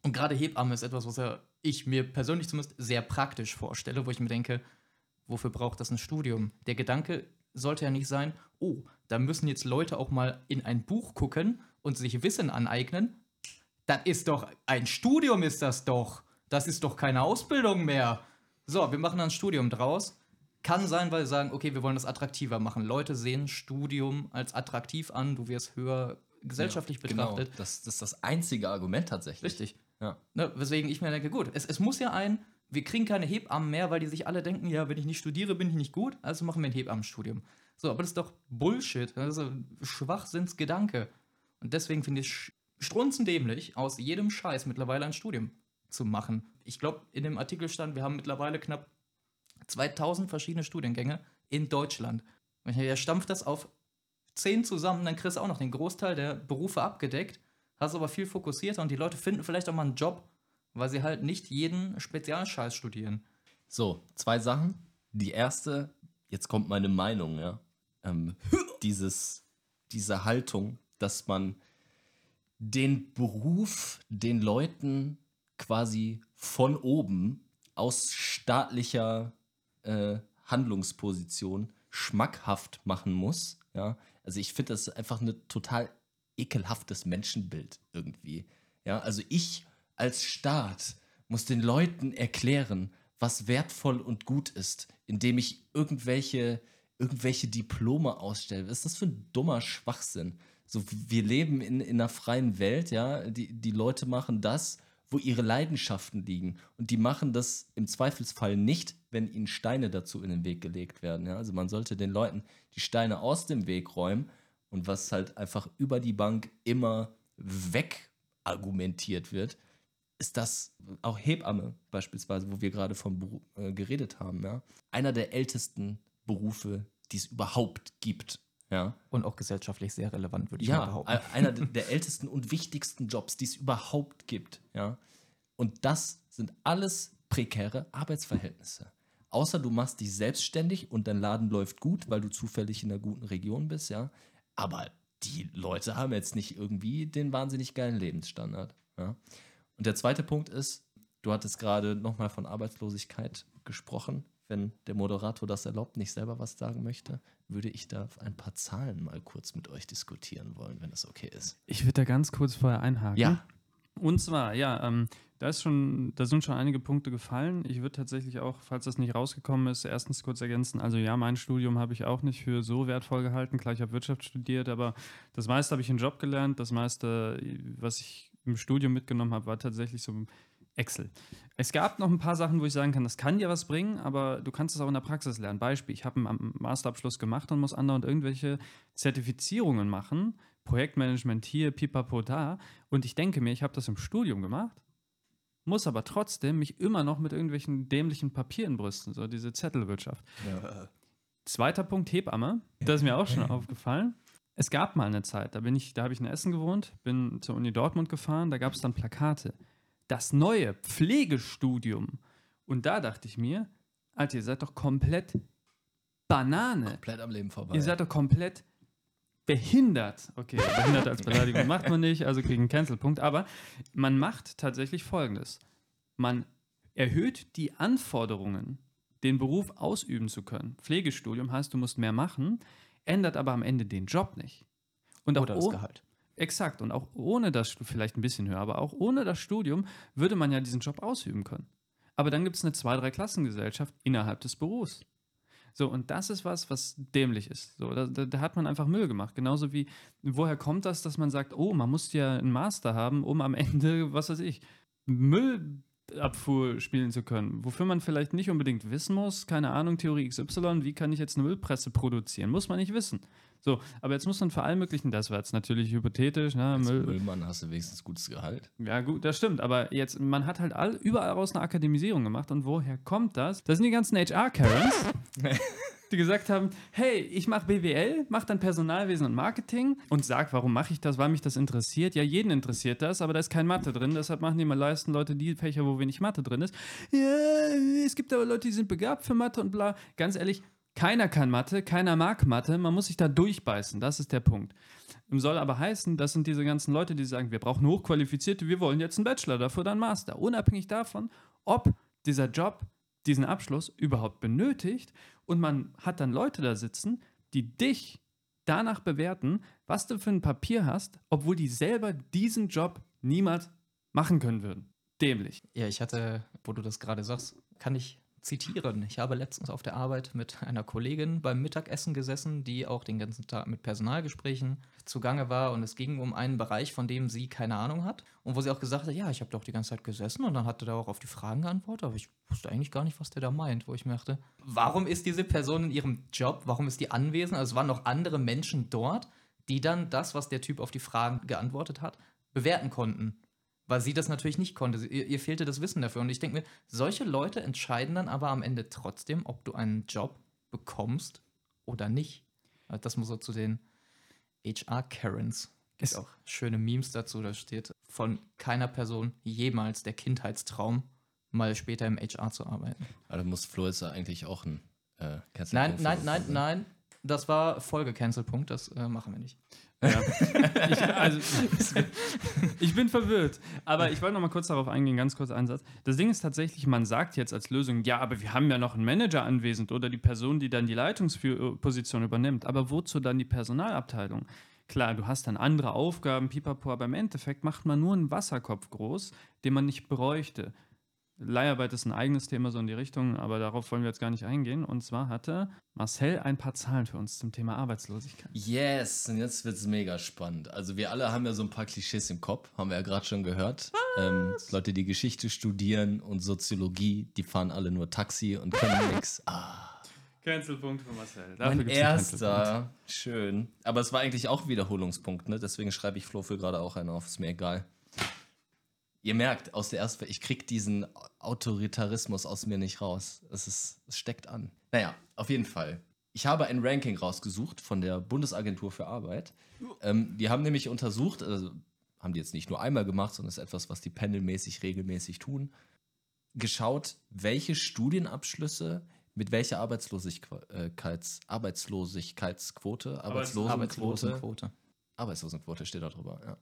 Und gerade Hebamme ist etwas, was ja ich mir persönlich zumindest sehr praktisch vorstelle, wo ich mir denke, wofür braucht das ein Studium? Der Gedanke sollte ja nicht sein, oh, da müssen jetzt Leute auch mal in ein Buch gucken und sich Wissen aneignen. Das ist doch, ein Studium ist das doch. Das ist doch keine Ausbildung mehr. So, wir machen ein Studium draus. Kann sein, weil wir sagen, okay, wir wollen das attraktiver machen. Leute sehen Studium als attraktiv an, du wirst höher gesellschaftlich ja, genau. betrachtet. Genau. Das, das ist das einzige Argument tatsächlich. Richtig. Ja. Ne, weswegen ich mir denke, gut, es, es muss ja ein, wir kriegen keine Hebammen mehr, weil die sich alle denken, ja, wenn ich nicht studiere, bin ich nicht gut, also machen wir ein Hebammenstudium. So, aber das ist doch Bullshit, das ist ein Schwachsinnsgedanke. Und deswegen finde ich strunzendämlich, aus jedem Scheiß mittlerweile ein Studium zu machen. Ich glaube, in dem Artikel stand, wir haben mittlerweile knapp 2000 verschiedene Studiengänge in Deutschland. Wenn ihr stampft das auf 10 zusammen, dann kriegst du auch noch den Großteil der Berufe abgedeckt hast aber viel fokussierter und die Leute finden vielleicht auch mal einen Job, weil sie halt nicht jeden Spezialscheiß studieren. So, zwei Sachen. Die erste, jetzt kommt meine Meinung, ja. Ähm, dieses, diese Haltung, dass man den Beruf den Leuten quasi von oben aus staatlicher äh, Handlungsposition schmackhaft machen muss. Ja? Also ich finde das einfach eine total ekelhaftes Menschenbild irgendwie. Ja, also ich als Staat muss den Leuten erklären, was wertvoll und gut ist, indem ich irgendwelche, irgendwelche Diplome ausstelle. Was ist das für ein dummer Schwachsinn? So, wir leben in, in einer freien Welt, ja. Die, die Leute machen das, wo ihre Leidenschaften liegen. Und die machen das im Zweifelsfall nicht, wenn ihnen Steine dazu in den Weg gelegt werden. Ja? Also man sollte den Leuten die Steine aus dem Weg räumen und was halt einfach über die Bank immer weg argumentiert wird, ist das auch Hebamme beispielsweise, wo wir gerade von äh, geredet haben, ja. Einer der ältesten Berufe, die es überhaupt gibt. Ja. Und auch gesellschaftlich sehr relevant, würde ich ja, mal behaupten. Ja, einer der ältesten und wichtigsten Jobs, die es überhaupt gibt. Ja. Und das sind alles prekäre Arbeitsverhältnisse. Außer du machst dich selbstständig und dein Laden läuft gut, weil du zufällig in einer guten Region bist, ja. Aber die Leute haben jetzt nicht irgendwie den wahnsinnig geilen Lebensstandard. Ja? Und der zweite Punkt ist, du hattest gerade nochmal von Arbeitslosigkeit gesprochen. Wenn der Moderator das erlaubt, nicht selber was sagen möchte, würde ich da ein paar Zahlen mal kurz mit euch diskutieren wollen, wenn das okay ist. Ich würde da ganz kurz vorher einhaken. Ja. Und zwar, ja, ähm, da, ist schon, da sind schon einige Punkte gefallen. Ich würde tatsächlich auch, falls das nicht rausgekommen ist, erstens kurz ergänzen. Also ja, mein Studium habe ich auch nicht für so wertvoll gehalten. Klar, ich habe Wirtschaft studiert, aber das meiste habe ich in Job gelernt. Das meiste, was ich im Studium mitgenommen habe, war tatsächlich so Excel. Es gab noch ein paar Sachen, wo ich sagen kann, das kann dir was bringen, aber du kannst es auch in der Praxis lernen. Beispiel, ich habe einen Masterabschluss gemacht und muss andauernd irgendwelche Zertifizierungen machen Projektmanagement hier, pipapo da. Und ich denke mir, ich habe das im Studium gemacht, muss aber trotzdem mich immer noch mit irgendwelchen dämlichen Papieren brüsten, so diese Zettelwirtschaft. Ja. Zweiter Punkt, Hebamme. Das ist mir auch schon aufgefallen. Es gab mal eine Zeit, da bin ich, da habe ich in Essen gewohnt, bin zur Uni Dortmund gefahren, da gab es dann Plakate. Das neue Pflegestudium. Und da dachte ich mir, Alter, ihr seid doch komplett Banane. Komplett am Leben vorbei. Ihr seid doch komplett behindert. Okay, behindert als Beleidigung macht man nicht, also kriegen einen Cancel-Punkt. Aber man macht tatsächlich Folgendes. Man erhöht die Anforderungen, den Beruf ausüben zu können. Pflegestudium heißt, du musst mehr machen, ändert aber am Ende den Job nicht. Und auch Oder das oh- Gehalt. Exakt. Und auch ohne das, vielleicht ein bisschen höher, aber auch ohne das Studium würde man ja diesen Job ausüben können. Aber dann gibt es eine Zwei-Drei-Klassengesellschaft innerhalb des Berufs. So, und das ist was, was dämlich ist. So, da, da, da hat man einfach Müll gemacht. Genauso wie, woher kommt das, dass man sagt, oh, man muss ja einen Master haben, um am Ende, was weiß ich, Müllabfuhr spielen zu können. Wofür man vielleicht nicht unbedingt wissen muss, keine Ahnung, Theorie XY, wie kann ich jetzt eine Müllpresse produzieren? Muss man nicht wissen. So, aber jetzt muss man für allen möglichen, das war jetzt natürlich hypothetisch, ne, Als Müll, Müllmann hast du wenigstens gutes Gehalt. ja, gut, das stimmt. Aber jetzt, man hat halt all, überall raus eine Akademisierung gemacht. Und woher kommt das? Das sind die ganzen HR-Karens, die gesagt haben: Hey, ich mache BWL, mache dann Personalwesen und Marketing und sag, warum mache ich das, weil mich das interessiert. Ja, jeden interessiert das, aber da ist kein Mathe drin. Deshalb machen die meisten Leute die Fächer, wo wenig Mathe drin ist. Ja, es gibt aber Leute, die sind begabt für Mathe und bla. Ganz ehrlich, keiner kann Mathe, keiner mag Mathe. Man muss sich da durchbeißen. Das ist der Punkt. Soll aber heißen, das sind diese ganzen Leute, die sagen, wir brauchen Hochqualifizierte, wir wollen jetzt einen Bachelor, dafür dann Master. Unabhängig davon, ob dieser Job diesen Abschluss überhaupt benötigt und man hat dann Leute da sitzen, die dich danach bewerten, was du für ein Papier hast, obwohl die selber diesen Job niemals machen können würden. Dämlich. Ja, ich hatte, wo du das gerade sagst, kann ich zitieren. Ich habe letztens auf der Arbeit mit einer Kollegin beim Mittagessen gesessen, die auch den ganzen Tag mit Personalgesprächen zugange war und es ging um einen Bereich, von dem sie keine Ahnung hat und wo sie auch gesagt hat, ja, ich habe doch die ganze Zeit gesessen und dann hatte da auch auf die Fragen geantwortet, aber ich wusste eigentlich gar nicht, was der da meint, wo ich mir dachte, warum ist diese Person in ihrem Job, warum ist die anwesend? Also es waren noch andere Menschen dort, die dann das, was der Typ auf die Fragen geantwortet hat, bewerten konnten. Weil sie das natürlich nicht konnte. Sie- Ihr, ihr fehlte das Wissen dafür. Und ich denke mir, solche Leute entscheiden dann aber am Ende trotzdem, ob du einen Job bekommst oder nicht. Das muss so zu den HR-Karens. Gibt Es- auch schöne Memes dazu. Da steht von keiner Person jemals der Kindheitstraum, mal später im HR zu arbeiten. Aber da muss Flo jetzt eigentlich auch ein äh, Cancel-Punkt Nein, nein, nein, ne? nein. Das war Folge-Cancel-Punkt. Das äh, machen wir nicht. Ich, also, ich bin verwirrt. Aber ich wollte noch mal kurz darauf eingehen, ganz kurz einen Satz. Das Ding ist tatsächlich, man sagt jetzt als Lösung, ja, aber wir haben ja noch einen Manager anwesend oder die Person, die dann die Leitungsposition übernimmt. Aber wozu dann die Personalabteilung? Klar, du hast dann andere Aufgaben, pipapo, aber im Endeffekt macht man nur einen Wasserkopf groß, den man nicht bräuchte. Leiharbeit ist ein eigenes Thema so in die Richtung, aber darauf wollen wir jetzt gar nicht eingehen. Und zwar hatte Marcel ein paar Zahlen für uns zum Thema Arbeitslosigkeit. Yes, und jetzt wird es mega spannend. Also wir alle haben ja so ein paar Klischees im Kopf, haben wir ja gerade schon gehört. Ähm, Leute, die Geschichte studieren und Soziologie, die fahren alle nur Taxi und können nichts. Ah, Cancelpunkt für Marcel. mein erster, schön. Aber es war eigentlich auch Wiederholungspunkt, ne? Deswegen schreibe ich Flo für gerade auch einen auf, ist mir egal. Ihr merkt, aus der ersten, ich krieg diesen Autoritarismus aus mir nicht raus. Es, ist, es steckt an. Naja, auf jeden Fall. Ich habe ein Ranking rausgesucht von der Bundesagentur für Arbeit. Ähm, die haben nämlich untersucht, also haben die jetzt nicht nur einmal gemacht, sondern es ist etwas, was die pendelmäßig regelmäßig tun, geschaut, welche Studienabschlüsse mit welcher Arbeitslosigkeits, Arbeitslosigkeitsquote, Arbeitslosenquote, Arbeitslosenquote. Arbeitslosenquote steht da drüber, ja,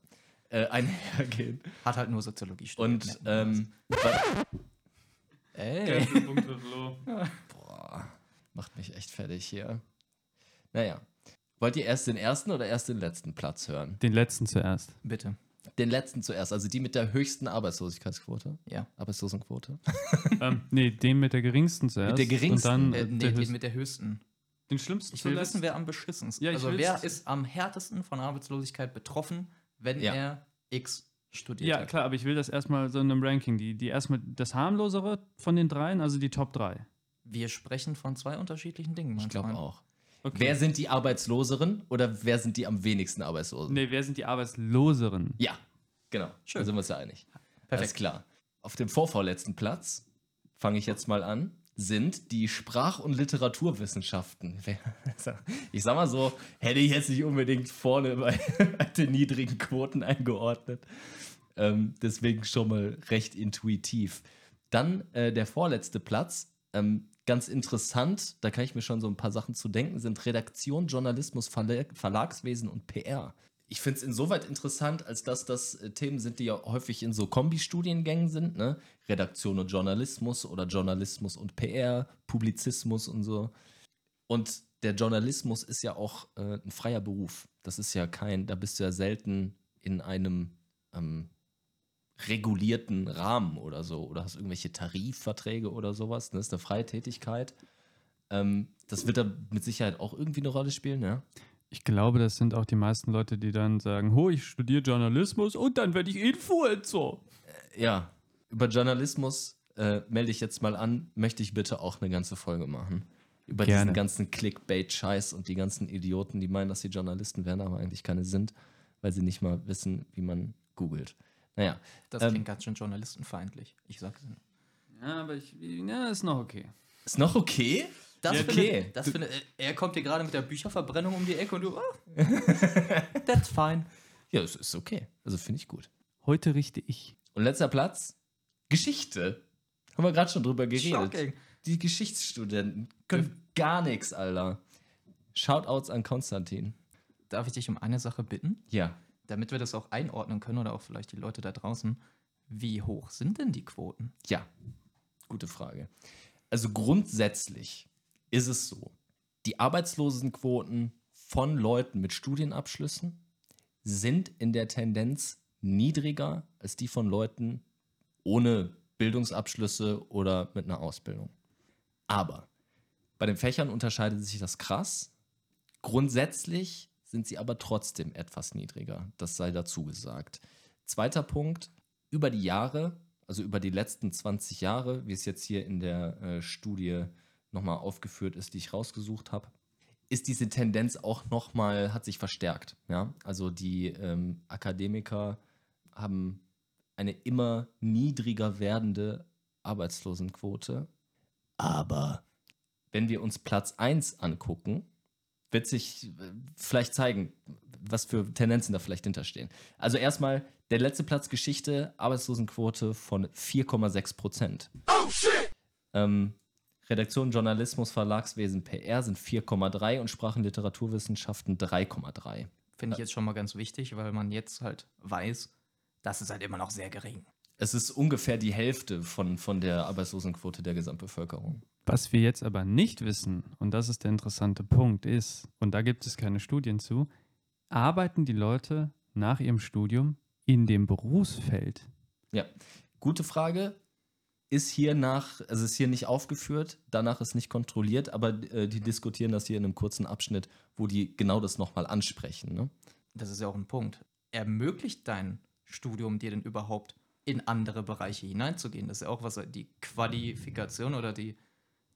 äh, einhergehen. Hat halt nur Soziologie studiert. Und man ähm. Ey. Boah, macht mich echt fertig hier. Naja, wollt ihr erst den ersten oder erst den letzten Platz hören? Den letzten zuerst. Bitte. Den letzten zuerst, also die mit der höchsten Arbeitslosigkeitsquote, Ja. Arbeitslosenquote. ähm, nee, den mit der geringsten zuerst. der geringsten? Und dann Äh, äh, nee, den mit der höchsten. den schlimmsten Ich will zuletzt. wissen, wer am beschissensten Ja, Also wer ist am härtesten von Arbeitslosigkeit betroffen, wenn Ja. er X studiert Ja, hat? klar, aber ich will das erstmal so in einem Ranking. Die, die erstmal das harmlosere von den dreien, also die Top 3. Wir sprechen von zwei unterschiedlichen Dingen. Ich mein glaube auch. Okay. Wer sind die Arbeitsloseren oder wer sind die am wenigsten Arbeitslosen? nee, wer sind die Arbeitsloseren? Ja, genau. Schön. Da sind wir uns ja einig. Alles Perfekt. klar. Auf dem vorvorletzten Platz, fange ich jetzt mal an, sind die Sprach- und Literaturwissenschaften. Wer- Ich sag mal so, hätte ich jetzt nicht unbedingt vorne bei den niedrigen Quoten eingeordnet. Ähm, deswegen schon mal recht intuitiv. Dann äh, der vorletzte Platz, ähm, ganz interessant, da kann ich mir schon so ein paar Sachen zu denken, sind Redaktion, Journalismus, Verlag, Verlagswesen und PR. Ich finde es insoweit interessant, als dass das äh, Themen sind, die ja häufig in so Kombi-Studiengängen sind, ne? Redaktion und Journalismus oder Journalismus und PR, Publizismus und so. Und der Journalismus ist ja auch äh, ein freier Beruf. Das ist ja kein, da bist du ja selten in einem ähm, regulierten Rahmen oder so oder hast irgendwelche Tarifverträge oder sowas. Das ist eine freie Tätigkeit. Ähm, das wird da mit Sicherheit auch irgendwie eine Rolle spielen, ja. Ich glaube, das sind auch die meisten Leute, die dann sagen, ho, ich studiere Journalismus und dann werde ich Influencer. Ja, über Journalismus äh, melde ich jetzt mal an, möchte ich bitte auch eine ganze Folge machen. Über Gerne. diesen ganzen Clickbait-Scheiß und die ganzen Idioten, die meinen, dass sie Journalisten werden, aber eigentlich keine sind, weil sie nicht mal wissen, wie man googelt. Naja, Das Ähm, klingt ganz schön journalistenfeindlich. Ich sag's Ihnen. Ja, aber ich, ja, ist noch okay. ist noch okay? Das Ja, finde, okay. das finde, äh, er kommt hier gerade mit der Bücherverbrennung um die Ecke und du, ah, that's fine. Ja, es ist okay. Also finde ich gut. Heute richte ich. Und letzter Platz, Geschichte. Haben wir gerade schon drüber geredet. Shocking. Die Geschichtsstudenten können gar nichts, Alter. Shoutouts an Konstantin. Darf ich dich um eine Sache bitten? Ja. Damit wir das auch einordnen können oder auch vielleicht die Leute da draußen. Wie hoch sind denn die Quoten? Ja, gute Frage. Also grundsätzlich ist es so, die Arbeitslosenquoten von Leuten mit Studienabschlüssen sind in der Tendenz niedriger als die von Leuten ohne Bildungsabschlüsse oder mit einer Ausbildung. Aber bei den Fächern unterscheidet sich das krass. Grundsätzlich sind sie aber trotzdem etwas niedriger. Das sei dazu gesagt. Zweiter Punkt, über die Jahre, also über die letzten 20 Jahre, wie es jetzt hier in der äh, Studie nochmal aufgeführt ist, die ich rausgesucht habe, ist diese Tendenz auch nochmal, hat sich verstärkt. Ja? Also die ähm, Akademiker haben eine immer niedriger werdende Arbeitslosenquote. Aber wenn wir uns Platz 1 angucken, wird sich äh, vielleicht zeigen, was für Tendenzen da vielleicht hinterstehen. Also erstmal der letzte Platz Geschichte, Arbeitslosenquote von 4,6 Prozent. Oh shit! Ähm, Redaktion, Journalismus, Verlagswesen, PR sind 4,3 und Sprachen, Literaturwissenschaften 3,3. Finde ich jetzt schon mal ganz wichtig, weil man jetzt halt weiß, das ist halt immer noch sehr gering. Es ist ungefähr die Hälfte von, von der Arbeitslosenquote der Gesamtbevölkerung. Was wir jetzt aber nicht wissen, und das ist der interessante Punkt, ist, und da gibt es keine Studien zu, arbeiten die Leute nach ihrem Studium in dem Berufsfeld? Ja, gute Frage. Ist hier nach, also ist hier nicht aufgeführt, danach ist nicht kontrolliert, aber äh, die diskutieren das hier in einem kurzen Abschnitt, wo die genau das nochmal ansprechen. Ne? Das ist ja auch ein Punkt. Ermöglicht dein Studium dir denn überhaupt in andere Bereiche hineinzugehen? Das ist ja auch was die Qualifikation oder die,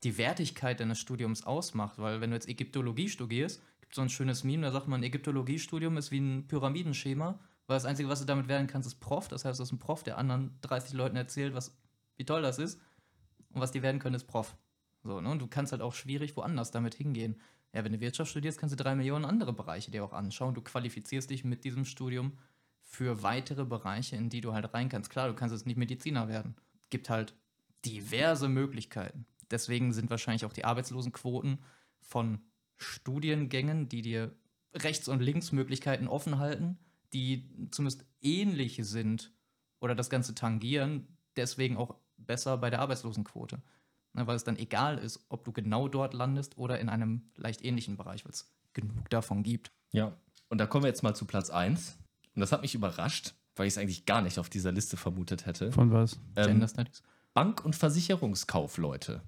die Wertigkeit deines Studiums ausmacht. Weil wenn du jetzt Ägyptologie studierst, gibt es so ein schönes Meme, da sagt man, Ägyptologiestudium ist wie ein Pyramidenschema, weil das Einzige, was du damit werden kannst, ist Prof. Das heißt, du hast ein Prof, der anderen 30 Leuten erzählt, was, wie toll das ist. Und was die werden können, ist Prof. So, ne? Und du kannst halt auch schwierig woanders damit hingehen. Ja, wenn du Wirtschaft studierst, kannst du drei Millionen andere Bereiche dir auch anschauen. Du qualifizierst dich mit diesem Studium für weitere Bereiche, in die du halt rein kannst. Klar, du kannst jetzt nicht Mediziner werden. Gibt halt diverse Möglichkeiten. Deswegen sind wahrscheinlich auch die Arbeitslosenquoten von Studiengängen, die dir Rechts- und Linksmöglichkeiten offen halten, die zumindest ähnlich sind oder das Ganze tangieren, deswegen auch besser bei der Arbeitslosenquote. Ne, weil es dann egal ist, ob du genau dort landest oder in einem leicht ähnlichen Bereich, weil es genug davon gibt. Ja. Und da kommen wir jetzt mal zu Platz 1. Und das hat mich überrascht, weil ich es eigentlich gar nicht auf dieser Liste vermutet hätte. Von was? Ähm, Gender Studies. Bank- und Versicherungskaufleute.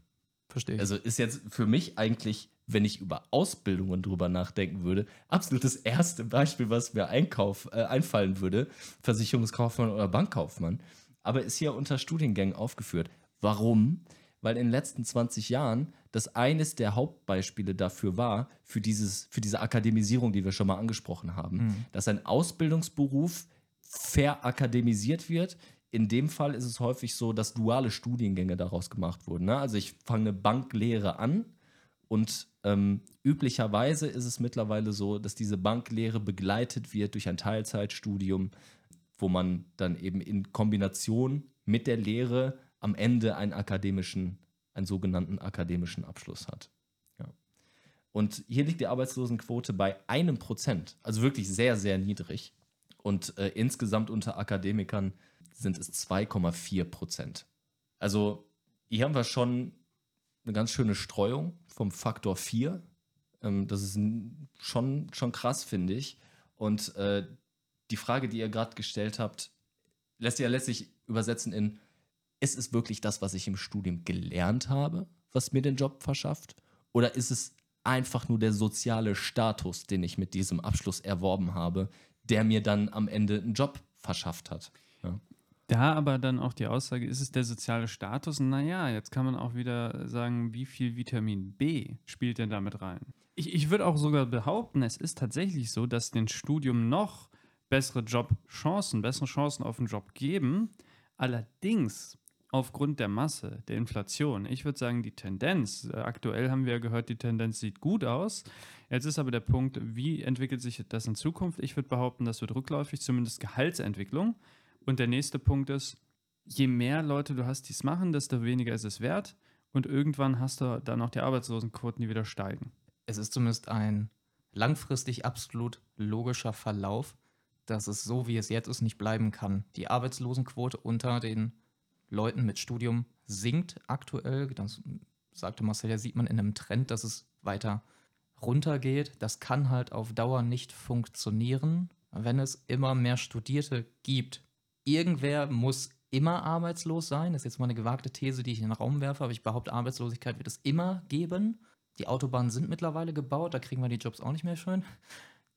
Verstehe ich. Also ist jetzt für mich eigentlich, wenn ich über Ausbildungen drüber nachdenken würde, absolut das erste Beispiel, was mir Einkauf, äh, einfallen würde. Versicherungskaufmann oder Bankkaufmann. Aber ist hier unter Studiengängen aufgeführt. Warum? Weil in den letzten 20 Jahren das eines der Hauptbeispiele dafür war, für, dieses, für diese Akademisierung, die wir schon mal angesprochen haben, dass ein Ausbildungsberuf verakademisiert wird. In dem Fall ist es häufig so, dass duale Studiengänge daraus gemacht wurden. Ne? Also ich fange eine Banklehre an und ähm, üblicherweise ist es mittlerweile so, dass diese Banklehre begleitet wird durch ein Teilzeitstudium, wo man dann eben in Kombination mit der Lehre am Ende einen akademischen einen sogenannten akademischen Abschluss hat. Ja. Und hier liegt die Arbeitslosenquote bei einem Prozent, also wirklich sehr, sehr niedrig. Und äh, insgesamt unter Akademikern sind es 2,4 Prozent. Also hier haben wir schon eine ganz schöne Streuung vom Faktor 4. Ähm, das ist schon, schon krass, finde ich. Und äh, die Frage, die ihr gerade gestellt habt, lässt sich ja letztlich übersetzen in, ist es wirklich das, was ich im Studium gelernt habe, was mir den Job verschafft? Oder ist es einfach nur der soziale Status, den ich mit diesem Abschluss erworben habe, der mir dann am Ende einen Job verschafft hat? Ja. Da aber dann auch die Aussage, ist es der soziale Status? Naja, jetzt kann man auch wieder sagen, wie viel Vitamin B spielt denn damit rein? Ich, ich würde auch sogar behaupten, es ist tatsächlich so, dass den Studium noch bessere Jobchancen, bessere Chancen auf einen Job geben. Allerdings aufgrund der Masse, der Inflation. Ich würde sagen, die Tendenz, äh, aktuell haben wir ja gehört, die Tendenz sieht gut aus. Jetzt ist aber der Punkt, wie entwickelt sich das in Zukunft? Ich würde behaupten, das wird rückläufig, zumindest Gehaltsentwicklung. Und der nächste Punkt ist, je mehr Leute du hast, die es machen, desto weniger ist es wert. Und irgendwann hast du dann auch die Arbeitslosenquoten, die wieder steigen. Es ist zumindest ein langfristig absolut logischer Verlauf, dass es so, wie es jetzt ist, nicht bleiben kann. Die Arbeitslosenquote unter den Leuten mit Studium sinkt aktuell. Das sagte Marcel, ja, sieht man in einem Trend, dass es weiter runtergeht. Das kann halt auf Dauer nicht funktionieren, wenn es immer mehr Studierte gibt, irgendwer muss immer arbeitslos sein. Das ist jetzt mal eine gewagte These, die ich in den Raum werfe, aber ich behaupte, Arbeitslosigkeit wird es immer geben. Die Autobahnen sind mittlerweile gebaut, da kriegen wir die Jobs auch nicht mehr schön.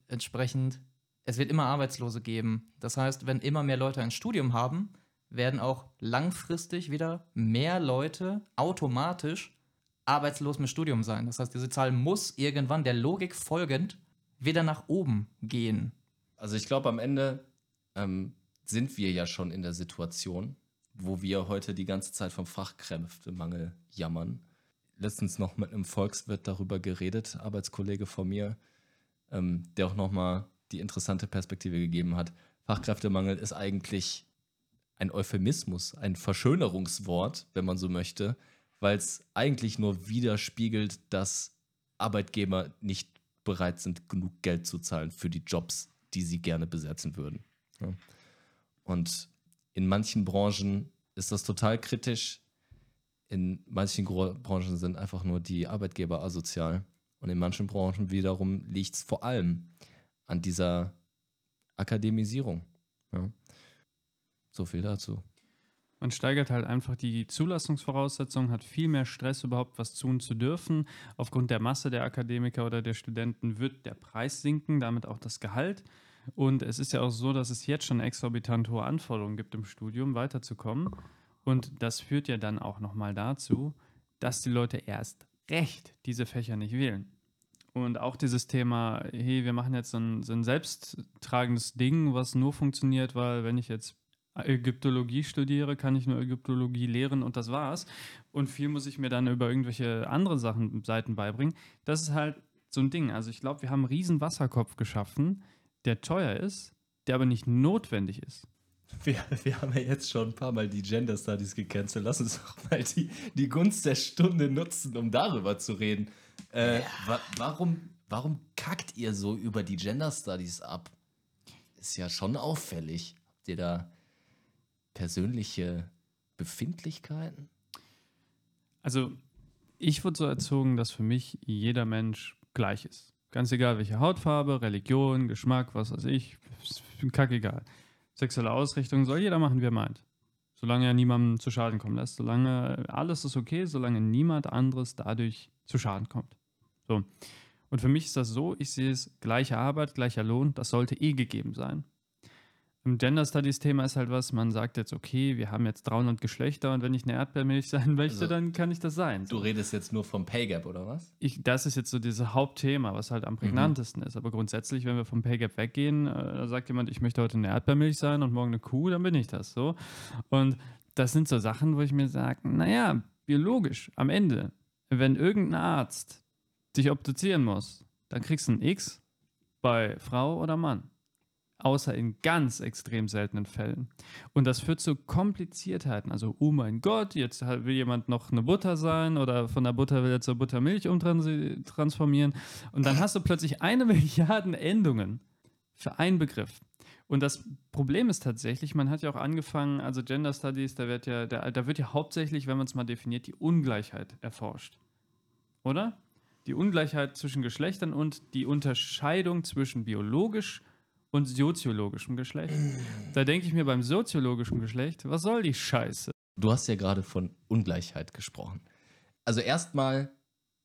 Entsprechend, es wird immer Arbeitslose geben. Das heißt, wenn immer mehr Leute ein Studium haben, werden auch langfristig wieder mehr Leute automatisch arbeitslos mit Studium sein. Das heißt, diese Zahl muss irgendwann der Logik folgend wieder nach oben gehen. Also ich glaube, am Ende ähm, sind wir ja schon in der Situation, wo wir heute die ganze Zeit vom Fachkräftemangel jammern. Letztens noch mit einem Volkswirt darüber geredet, Arbeitskollege von mir, ähm, der auch nochmal die interessante Perspektive gegeben hat. Fachkräftemangel ist eigentlich ein Euphemismus, ein Verschönerungswort, wenn man so möchte, weil es eigentlich nur widerspiegelt, dass Arbeitgeber nicht bereit sind, genug Geld zu zahlen für die Jobs, die sie gerne besetzen würden. Ja. Und in manchen Branchen ist das total kritisch. In manchen Branchen sind einfach nur die Arbeitgeber asozial. Und in manchen Branchen wiederum liegt es vor allem an dieser Akademisierung. Ja. So viel dazu. Man steigert halt einfach die Zulassungsvoraussetzungen, hat viel mehr Stress, überhaupt was tun zu dürfen. Aufgrund der Masse der Akademiker oder der Studenten wird der Preis sinken, damit auch das Gehalt. Und es ist ja auch so, dass es jetzt schon exorbitant hohe Anforderungen gibt im Studium, weiterzukommen. Und das führt ja dann auch nochmal dazu, dass die Leute erst recht diese Fächer nicht wählen. Und auch dieses Thema, hey, wir machen jetzt so ein, so ein selbsttragendes Ding, was nur funktioniert, weil wenn ich jetzt Ägyptologie studiere, kann ich nur Ägyptologie lehren und das war's. Und viel muss ich mir dann über irgendwelche andere Sachen, Seiten beibringen. Das ist halt so ein Ding. Also ich glaube, wir haben einen riesen Wasserkopf geschaffen, der teuer ist, der aber nicht notwendig ist. Wir, wir haben ja jetzt schon ein paar Mal die Gender Studies gecancelt. Lass uns doch mal die, die Gunst der Stunde nutzen, um darüber zu reden. Äh, ja. wa warum, warum kackt ihr so über die Gender Studies ab? Ist ja schon auffällig. Habt ihr da persönliche Befindlichkeiten? Also, ich wurde so erzogen, dass für mich jeder Mensch gleich ist. Ganz egal, welche Hautfarbe, Religion, Geschmack, was weiß ich, kackegal. Sexuelle Ausrichtung soll jeder machen, wie er meint. Solange er niemandem zu Schaden kommen lässt. Solange alles ist okay, solange niemand anderes dadurch zu Schaden kommt. So. Und für mich ist das so, ich sehe es, gleiche Arbeit, gleicher Lohn, das sollte eh gegeben sein. Im Gender Studies Thema ist halt was, man sagt jetzt, okay, wir haben jetzt 300 Geschlechter und wenn ich eine Erdbeermilch sein möchte, also, dann kann ich das sein. Du redest jetzt nur vom Pay Gap, oder was? Ich, das ist jetzt so dieses Hauptthema, was halt am mhm. prägnantesten mhm. ist. Aber grundsätzlich, wenn wir vom Pay Gap weggehen, äh, da sagt jemand, ich möchte heute eine Erdbeermilch sein und morgen eine Kuh, dann bin ich das so. Und das sind so Sachen, wo ich mir sage, naja, biologisch, am Ende, wenn irgendein Arzt dich obduzieren muss, dann kriegst du ein X bei Frau oder Mann. außer in ganz extrem seltenen Fällen. Und das führt zu Kompliziertheiten. Also, oh mein Gott, jetzt will jemand noch eine Butter sein oder von der Butter will er zur Buttermilch umtransformieren. Und dann hast du plötzlich eine Milliarde Endungen für einen Begriff. Und das Problem ist tatsächlich, man hat ja auch angefangen, also Gender Studies, da wird ja, da, da wird ja hauptsächlich, wenn man es mal definiert, die Ungleichheit erforscht. Oder? Die Ungleichheit zwischen Geschlechtern und die Unterscheidung zwischen biologisch und soziologischem Geschlecht. Da denke ich mir beim soziologischen Geschlecht, was soll die Scheiße? Du hast ja gerade von Ungleichheit gesprochen. Also erstmal,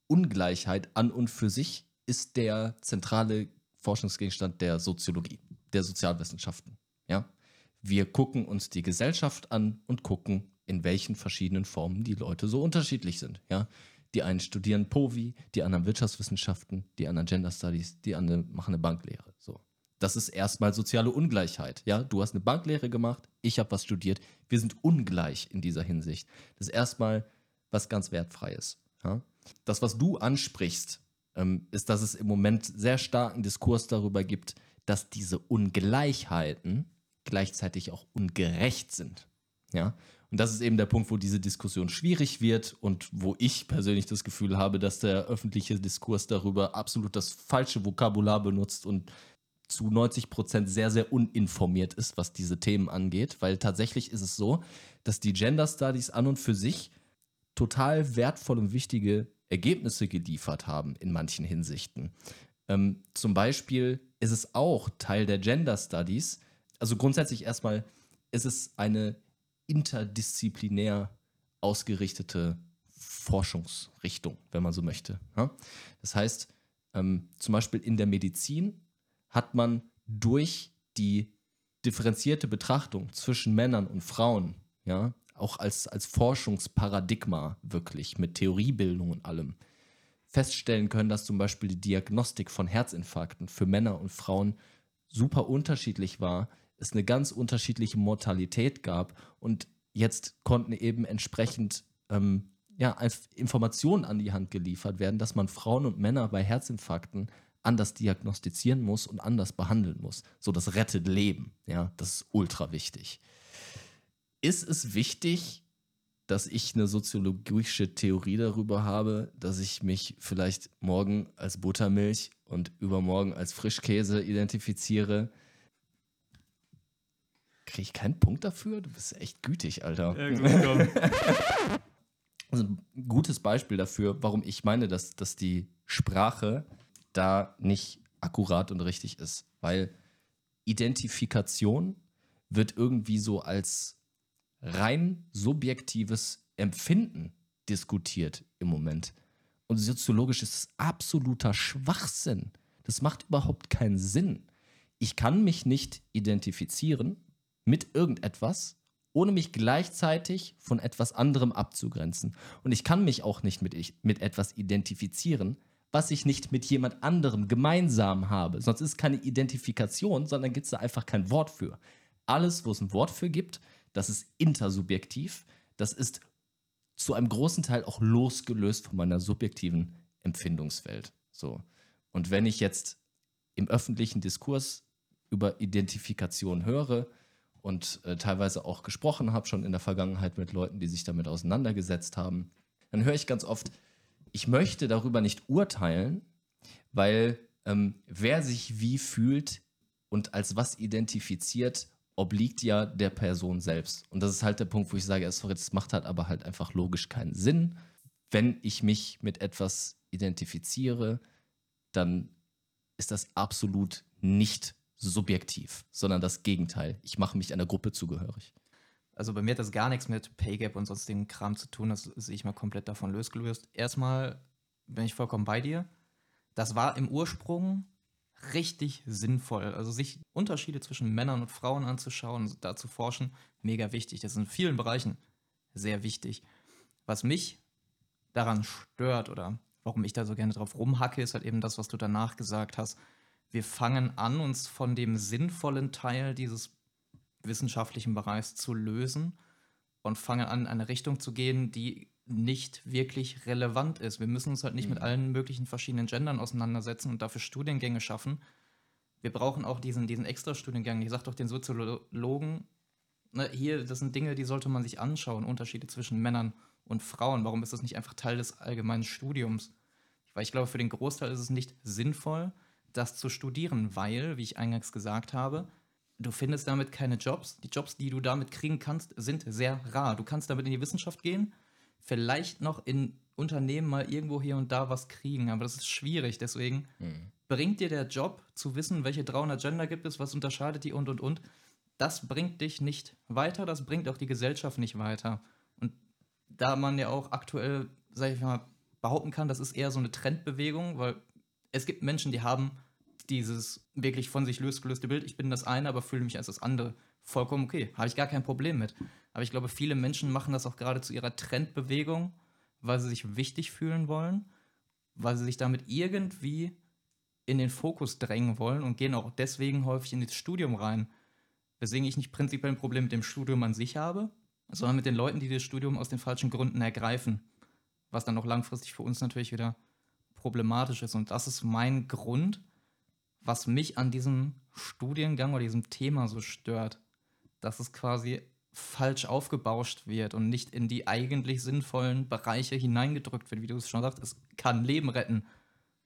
Ungleichheit an und für sich ist der zentrale Forschungsgegenstand der Soziologie, der Sozialwissenschaften. Ja? Wir gucken uns die Gesellschaft an und gucken, in welchen verschiedenen Formen die Leute so unterschiedlich sind. Ja? Die einen studieren POVI, die anderen Wirtschaftswissenschaften, die anderen Gender Studies, die anderen machen eine Banklehre. So. Das ist erstmal soziale Ungleichheit. Ja, du hast eine Banklehre gemacht, ich habe was studiert. Wir sind ungleich in dieser Hinsicht. Das ist erstmal was ganz wertfreies. Ja? Das, was du ansprichst, ähm, ist, dass es im Moment sehr starken Diskurs darüber gibt, dass diese Ungleichheiten gleichzeitig auch ungerecht sind. Ja? Und das ist eben der Punkt, wo diese Diskussion schwierig wird und wo ich persönlich das Gefühl habe, dass der öffentliche Diskurs darüber absolut das falsche Vokabular benutzt und zu 90 Prozent sehr, sehr uninformiert ist, was diese Themen angeht, weil tatsächlich ist es so, dass die Gender Studies an und für sich total wertvoll und wichtige Ergebnisse geliefert haben in manchen Hinsichten. Ähm, zum Beispiel ist es auch Teil der Gender Studies, also grundsätzlich erstmal ist es eine interdisziplinär ausgerichtete Forschungsrichtung, wenn man so möchte. Das heißt, ähm, zum Beispiel in der Medizin hat man durch die differenzierte Betrachtung zwischen Männern und Frauen, ja, auch als, als Forschungsparadigma wirklich mit Theoriebildung und allem, feststellen können, dass zum Beispiel die Diagnostik von Herzinfarkten für Männer und Frauen super unterschiedlich war, es eine ganz unterschiedliche Mortalität gab und jetzt konnten eben entsprechend ähm, ja, Informationen an die Hand geliefert werden, dass man Frauen und Männer bei Herzinfarkten anders diagnostizieren muss und anders behandeln muss. So, das rettet Leben. Ja, das ist ultra wichtig. Ist es wichtig, dass ich eine soziologische Theorie darüber habe, dass ich mich vielleicht morgen als Buttermilch und übermorgen als Frischkäse identifiziere? Kriege ich keinen Punkt dafür? Du bist echt gütig, Alter. Ja, gut, also ein gutes Beispiel dafür, warum ich meine, dass, dass die Sprache da nicht akkurat und richtig ist, weil Identifikation wird irgendwie so als rein subjektives Empfinden diskutiert im Moment. Und soziologisch ist es absoluter Schwachsinn. Das macht überhaupt keinen Sinn. Ich kann mich nicht identifizieren mit irgendetwas, ohne mich gleichzeitig von etwas anderem abzugrenzen. Und ich kann mich auch nicht mit, mit etwas identifizieren, was ich nicht mit jemand anderem gemeinsam habe. Sonst ist es keine Identifikation, sondern gibt es da einfach kein Wort für. Alles, wo es ein Wort für gibt, das ist intersubjektiv. Das ist zu einem großen Teil auch losgelöst von meiner subjektiven Empfindungswelt. So. Und wenn ich jetzt im öffentlichen Diskurs über Identifikation höre und äh, teilweise auch gesprochen habe, schon in der Vergangenheit mit Leuten, die sich damit auseinandergesetzt haben, dann höre ich ganz oft, ich möchte darüber nicht urteilen, weil ähm, wer sich wie fühlt und als was identifiziert, obliegt ja der Person selbst. Und das ist halt der Punkt, wo ich sage, sorry, das macht halt aber halt einfach logisch keinen Sinn. Wenn ich mich mit etwas identifiziere, dann ist das absolut nicht subjektiv, sondern das Gegenteil. Ich mache mich einer Gruppe zugehörig. Also bei mir hat das gar nichts mit Paygap und sonstigen Kram zu tun. Das sehe ich mal komplett davon losgelöst. Erstmal bin ich vollkommen bei dir. Das war im Ursprung richtig sinnvoll. Also sich Unterschiede zwischen Männern und Frauen anzuschauen, da zu forschen, mega wichtig. Das ist in vielen Bereichen sehr wichtig. Was mich daran stört oder warum ich da so gerne drauf rumhacke, ist halt eben das, was du danach gesagt hast. Wir fangen an, uns von dem sinnvollen Teil dieses wissenschaftlichen Bereichs zu lösen und fange an, in eine Richtung zu gehen, die nicht wirklich relevant ist. Wir müssen uns halt nicht mhm. mit allen möglichen verschiedenen Gendern auseinandersetzen und dafür Studiengänge schaffen, wir brauchen auch diesen, diesen Extra-Studiengang. Ich sag doch den Soziologen, ne, hier, das sind Dinge, die sollte man sich anschauen, Unterschiede zwischen Männern und Frauen. Warum ist das nicht einfach Teil des allgemeinen Studiums? Weil ich glaube, für den Großteil ist es nicht sinnvoll, das zu studieren, weil, wie ich eingangs gesagt habe, du findest damit keine Jobs. Die Jobs, die du damit kriegen kannst, sind sehr rar. Du kannst damit in die Wissenschaft gehen, vielleicht noch in Unternehmen mal irgendwo hier und da was kriegen, aber das ist schwierig. Deswegen mhm. bringt dir der Job zu wissen, welche 300 Gender gibt es, was unterscheidet die und und und. Das bringt dich nicht weiter, das bringt auch die Gesellschaft nicht weiter. Und da man ja auch aktuell, sag ich mal, behaupten kann, das ist eher so eine Trendbewegung, weil es gibt Menschen, die haben dieses wirklich von sich losgelöste Bild, ich bin das eine, aber fühle mich als das andere. Vollkommen okay, habe ich gar kein Problem mit. Aber ich glaube, viele Menschen machen das auch gerade zu ihrer Trendbewegung, weil sie sich wichtig fühlen wollen, weil sie sich damit irgendwie in den Fokus drängen wollen und gehen auch deswegen häufig in das Studium rein. Weswegen ich nicht prinzipiell ein Problem mit dem Studium an sich habe, sondern mit den Leuten, die das Studium aus den falschen Gründen ergreifen. Was dann auch langfristig für uns natürlich wieder problematisch ist. Und das ist mein Grund, was mich an diesem Studiengang oder diesem Thema so stört, dass es quasi falsch aufgebauscht wird und nicht in die eigentlich sinnvollen Bereiche hineingedrückt wird, wie du es schon sagst. Es kann Leben retten,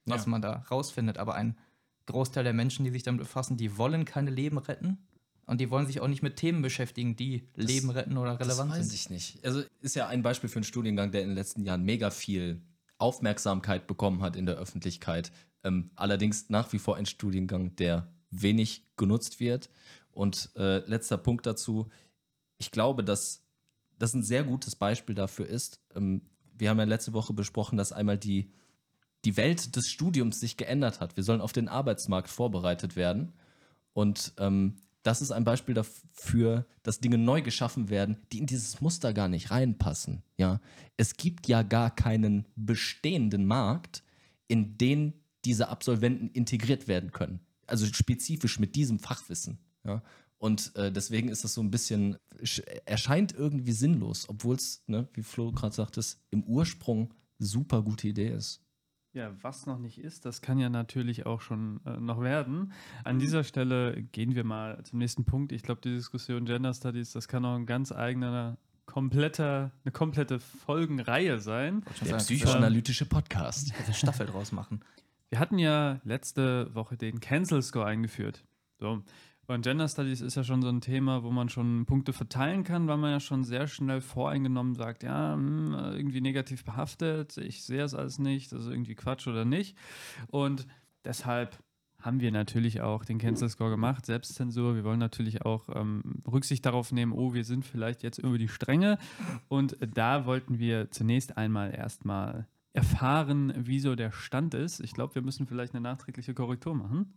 was ja. man da rausfindet, aber ein Großteil der Menschen, die sich damit befassen, die wollen keine Leben retten und die wollen sich auch nicht mit Themen beschäftigen, die das, Leben retten oder relevant sind. Das weiß sind. ich nicht. Also ist ja ein Beispiel für einen Studiengang, der in den letzten Jahren mega viel Aufmerksamkeit bekommen hat in der Öffentlichkeit, ähm, allerdings nach wie vor ein Studiengang, der wenig genutzt wird. Und äh, letzter Punkt dazu, ich glaube, dass das ein sehr gutes Beispiel dafür ist. Ähm, wir haben ja letzte Woche besprochen, dass einmal die, die Welt des Studiums sich geändert hat. Wir sollen auf den Arbeitsmarkt vorbereitet werden. Und ähm, das ist ein Beispiel dafür, dass Dinge neu geschaffen werden, die in dieses Muster gar nicht reinpassen. Ja, es gibt ja gar keinen bestehenden Markt, in den diese Absolventen integriert werden können. Also spezifisch mit diesem Fachwissen. Ja? Und äh, deswegen ist das so ein bisschen, erscheint irgendwie sinnlos, obwohl es, ne, wie Flo gerade sagt, im Ursprung super gute Idee ist. Ja, was noch nicht ist, das kann ja natürlich auch schon äh, noch werden. An dieser Stelle gehen wir mal zum nächsten Punkt. Ich glaube, die Diskussion Gender Studies, das kann auch ein ganz eigener, kompletter, eine komplette Folgenreihe sein. Der psychoanalytische Podcast. Eine Staffel draus machen. Wir hatten ja letzte Woche den Cancel Score eingeführt. So. Und Gender Studies ist ja schon so ein Thema, wo man schon Punkte verteilen kann, weil man ja schon sehr schnell voreingenommen sagt, ja, hm, irgendwie negativ behaftet, ich sehe es alles nicht, das ist irgendwie Quatsch oder nicht. Und deshalb haben wir natürlich auch den Cancel Score gemacht, Selbstzensur. Wir wollen natürlich auch ähm, Rücksicht darauf nehmen, oh, wir sind vielleicht jetzt über die Stränge. Und da wollten wir zunächst einmal erstmal erfahren, wieso der Stand ist. Ich glaube, wir müssen vielleicht eine nachträgliche Korrektur machen.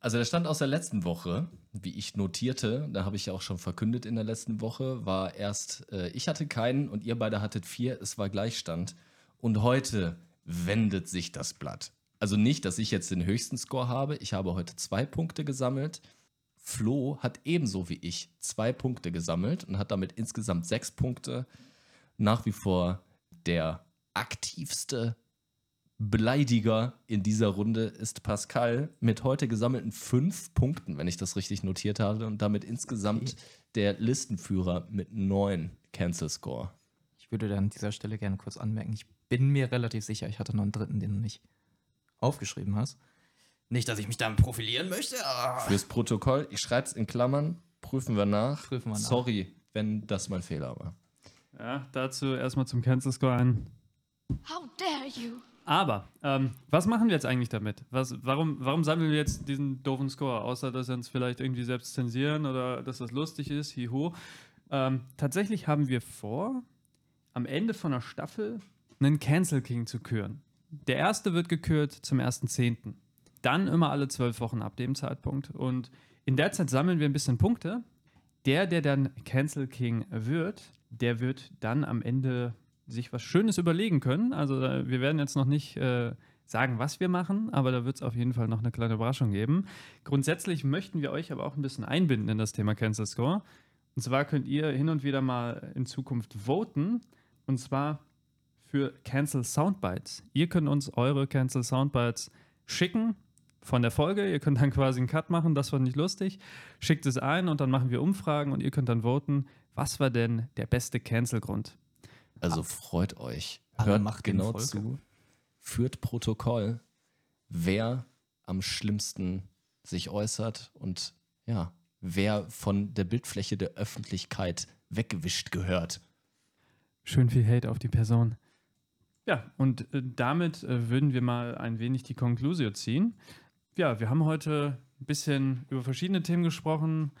Also der Stand aus der letzten Woche, wie ich notierte, da habe ich ja auch schon verkündet in der letzten Woche, war erst, äh, ich hatte keinen und ihr beide hattet vier, es war Gleichstand. Und heute wendet sich das Blatt. Also nicht, dass ich jetzt den höchsten Score habe, ich habe heute zwei Punkte gesammelt. Flo hat ebenso wie ich zwei Punkte gesammelt und hat damit insgesamt sechs Punkte. Nach wie vor der aktivste Beleidiger in dieser Runde ist Pascal mit heute gesammelten fünf Punkten, wenn ich das richtig notiert habe, und damit insgesamt okay. der Listenführer mit neun Cancel Score. Ich würde dann an dieser Stelle gerne kurz anmerken, ich bin mir relativ sicher, ich hatte noch einen dritten, den du nicht aufgeschrieben hast. Nicht, dass ich mich damit profilieren möchte, aber. Fürs Protokoll, ich schreibe es in Klammern, prüfen wir nach. Prüfen wir nach. Sorry, wenn das mein Fehler war. Ja, dazu erstmal zum Cancel Score ein How dare you? Aber, ähm, was machen wir jetzt eigentlich damit? Was, warum, warum sammeln wir jetzt diesen doofen Score? Außer, dass wir uns vielleicht irgendwie selbst zensieren oder dass das lustig ist, hiho. Ähm, tatsächlich haben wir vor, am Ende von der Staffel einen Cancel King zu küren. Der erste wird gekürt zum 1.10. Dann immer alle zwölf Wochen ab dem Zeitpunkt. Und in der Zeit sammeln wir ein bisschen Punkte. Der, der dann Cancel King wird, der wird dann am Ende sich was Schönes überlegen können. Also wir werden jetzt noch nicht äh, sagen, was wir machen, aber da wird es auf jeden Fall noch eine kleine Überraschung geben. Grundsätzlich möchten wir euch aber auch ein bisschen einbinden in das Thema Cancel Score. Und zwar könnt ihr hin und wieder mal in Zukunft voten. Und zwar für Cancel Soundbites. Ihr könnt uns eure Cancel Soundbites schicken von der Folge. Ihr könnt dann quasi einen Cut machen, das war nicht lustig. Schickt es ein und dann machen wir Umfragen und ihr könnt dann voten, was war denn der beste Cancel-Grund? Also freut euch. Alle Hört macht genau Volker. zu. Führt Protokoll, wer am schlimmsten sich äußert und ja, wer von der Bildfläche der Öffentlichkeit weggewischt gehört. Schön viel Hate auf die Person. Ja, und äh, damit äh, würden wir mal ein wenig die Konklusio ziehen. Ja, wir haben heute ein bisschen über verschiedene Themen gesprochen.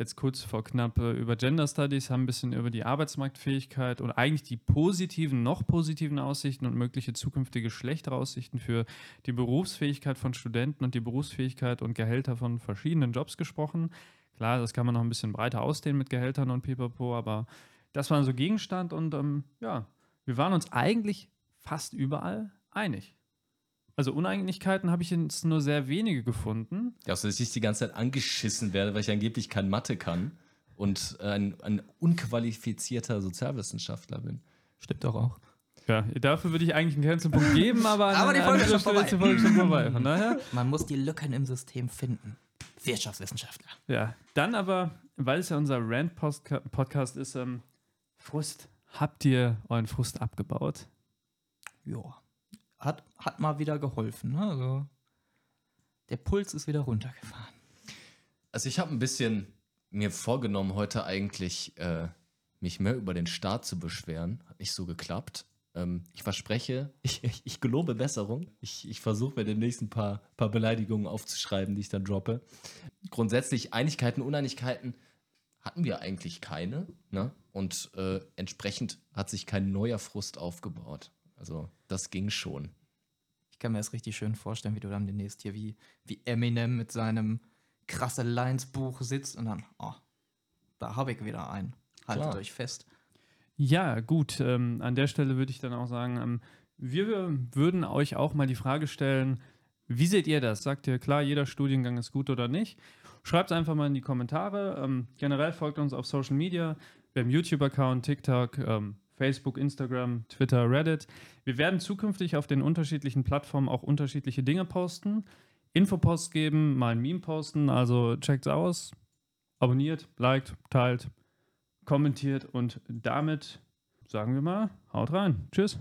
Jetzt kurz vor knapp äh, über Gender Studies, haben ein bisschen über die Arbeitsmarktfähigkeit und eigentlich die positiven, noch positiven Aussichten und mögliche zukünftige schlechtere Aussichten für die Berufsfähigkeit von Studenten und die Berufsfähigkeit und Gehälter von verschiedenen Jobs gesprochen. Klar, das kann man noch ein bisschen breiter ausdehnen mit Gehältern und pipapo, aber das war so Gegenstand und ähm, ja, wir waren uns eigentlich fast überall einig. Also Uneinigkeiten habe ich jetzt nur sehr wenige gefunden. Ja, also dass ich die ganze Zeit angeschissen werde, weil ich angeblich kein Mathe kann und ein, ein unqualifizierter Sozialwissenschaftler bin. Stimmt doch auch. Ja, dafür würde ich eigentlich einen Cancelpunkt geben, aber, an- Aber die Folge ist schon Folge schon vorbei. Von daher, Man muss die Lücken im System finden. Wirtschaftswissenschaftler. ja. Dann aber, weil es ja unser Rant-Podcast ist, ähm, Frust. Habt ihr euren Frust abgebaut? Ja. Hat, hat mal wieder geholfen. Ne? Also, der Puls ist wieder runtergefahren. Also ich habe ein bisschen mir vorgenommen, heute eigentlich äh, mich mehr über den Staat zu beschweren. Hat nicht so geklappt. Ähm, ich verspreche, ich, ich, ich gelobe Besserung. Ich, ich versuche mir demnächst ein paar, paar Beleidigungen aufzuschreiben, die ich dann droppe. Grundsätzlich Einigkeiten, Uneinigkeiten hatten wir eigentlich keine. Ne? Und äh, entsprechend hat sich kein neuer Frust aufgebaut. Also das ging schon. Ich kann mir das richtig schön vorstellen, wie du dann demnächst hier wie, wie Eminem mit seinem krasse Lines-Buch sitzt und dann, oh, da habe ich wieder einen. Haltet Klar. euch fest. Ja, gut. Ähm, an der Stelle würde ich dann auch sagen, ähm, wir würden euch auch mal die Frage stellen, wie seht ihr das? Sagt ihr, klar, jeder Studiengang ist gut oder nicht? Schreibt es einfach mal in die Kommentare. Ähm, generell folgt uns auf Social Media. Wir haben YouTube-Account, TikTok, ähm, Facebook, Instagram, Twitter, Reddit. Wir werden zukünftig auf den unterschiedlichen Plattformen auch unterschiedliche Dinge posten. Infoposts geben, mal ein Meme posten. Also checkt's aus. Abonniert, liked, teilt, kommentiert und damit sagen wir mal, haut rein. Tschüss.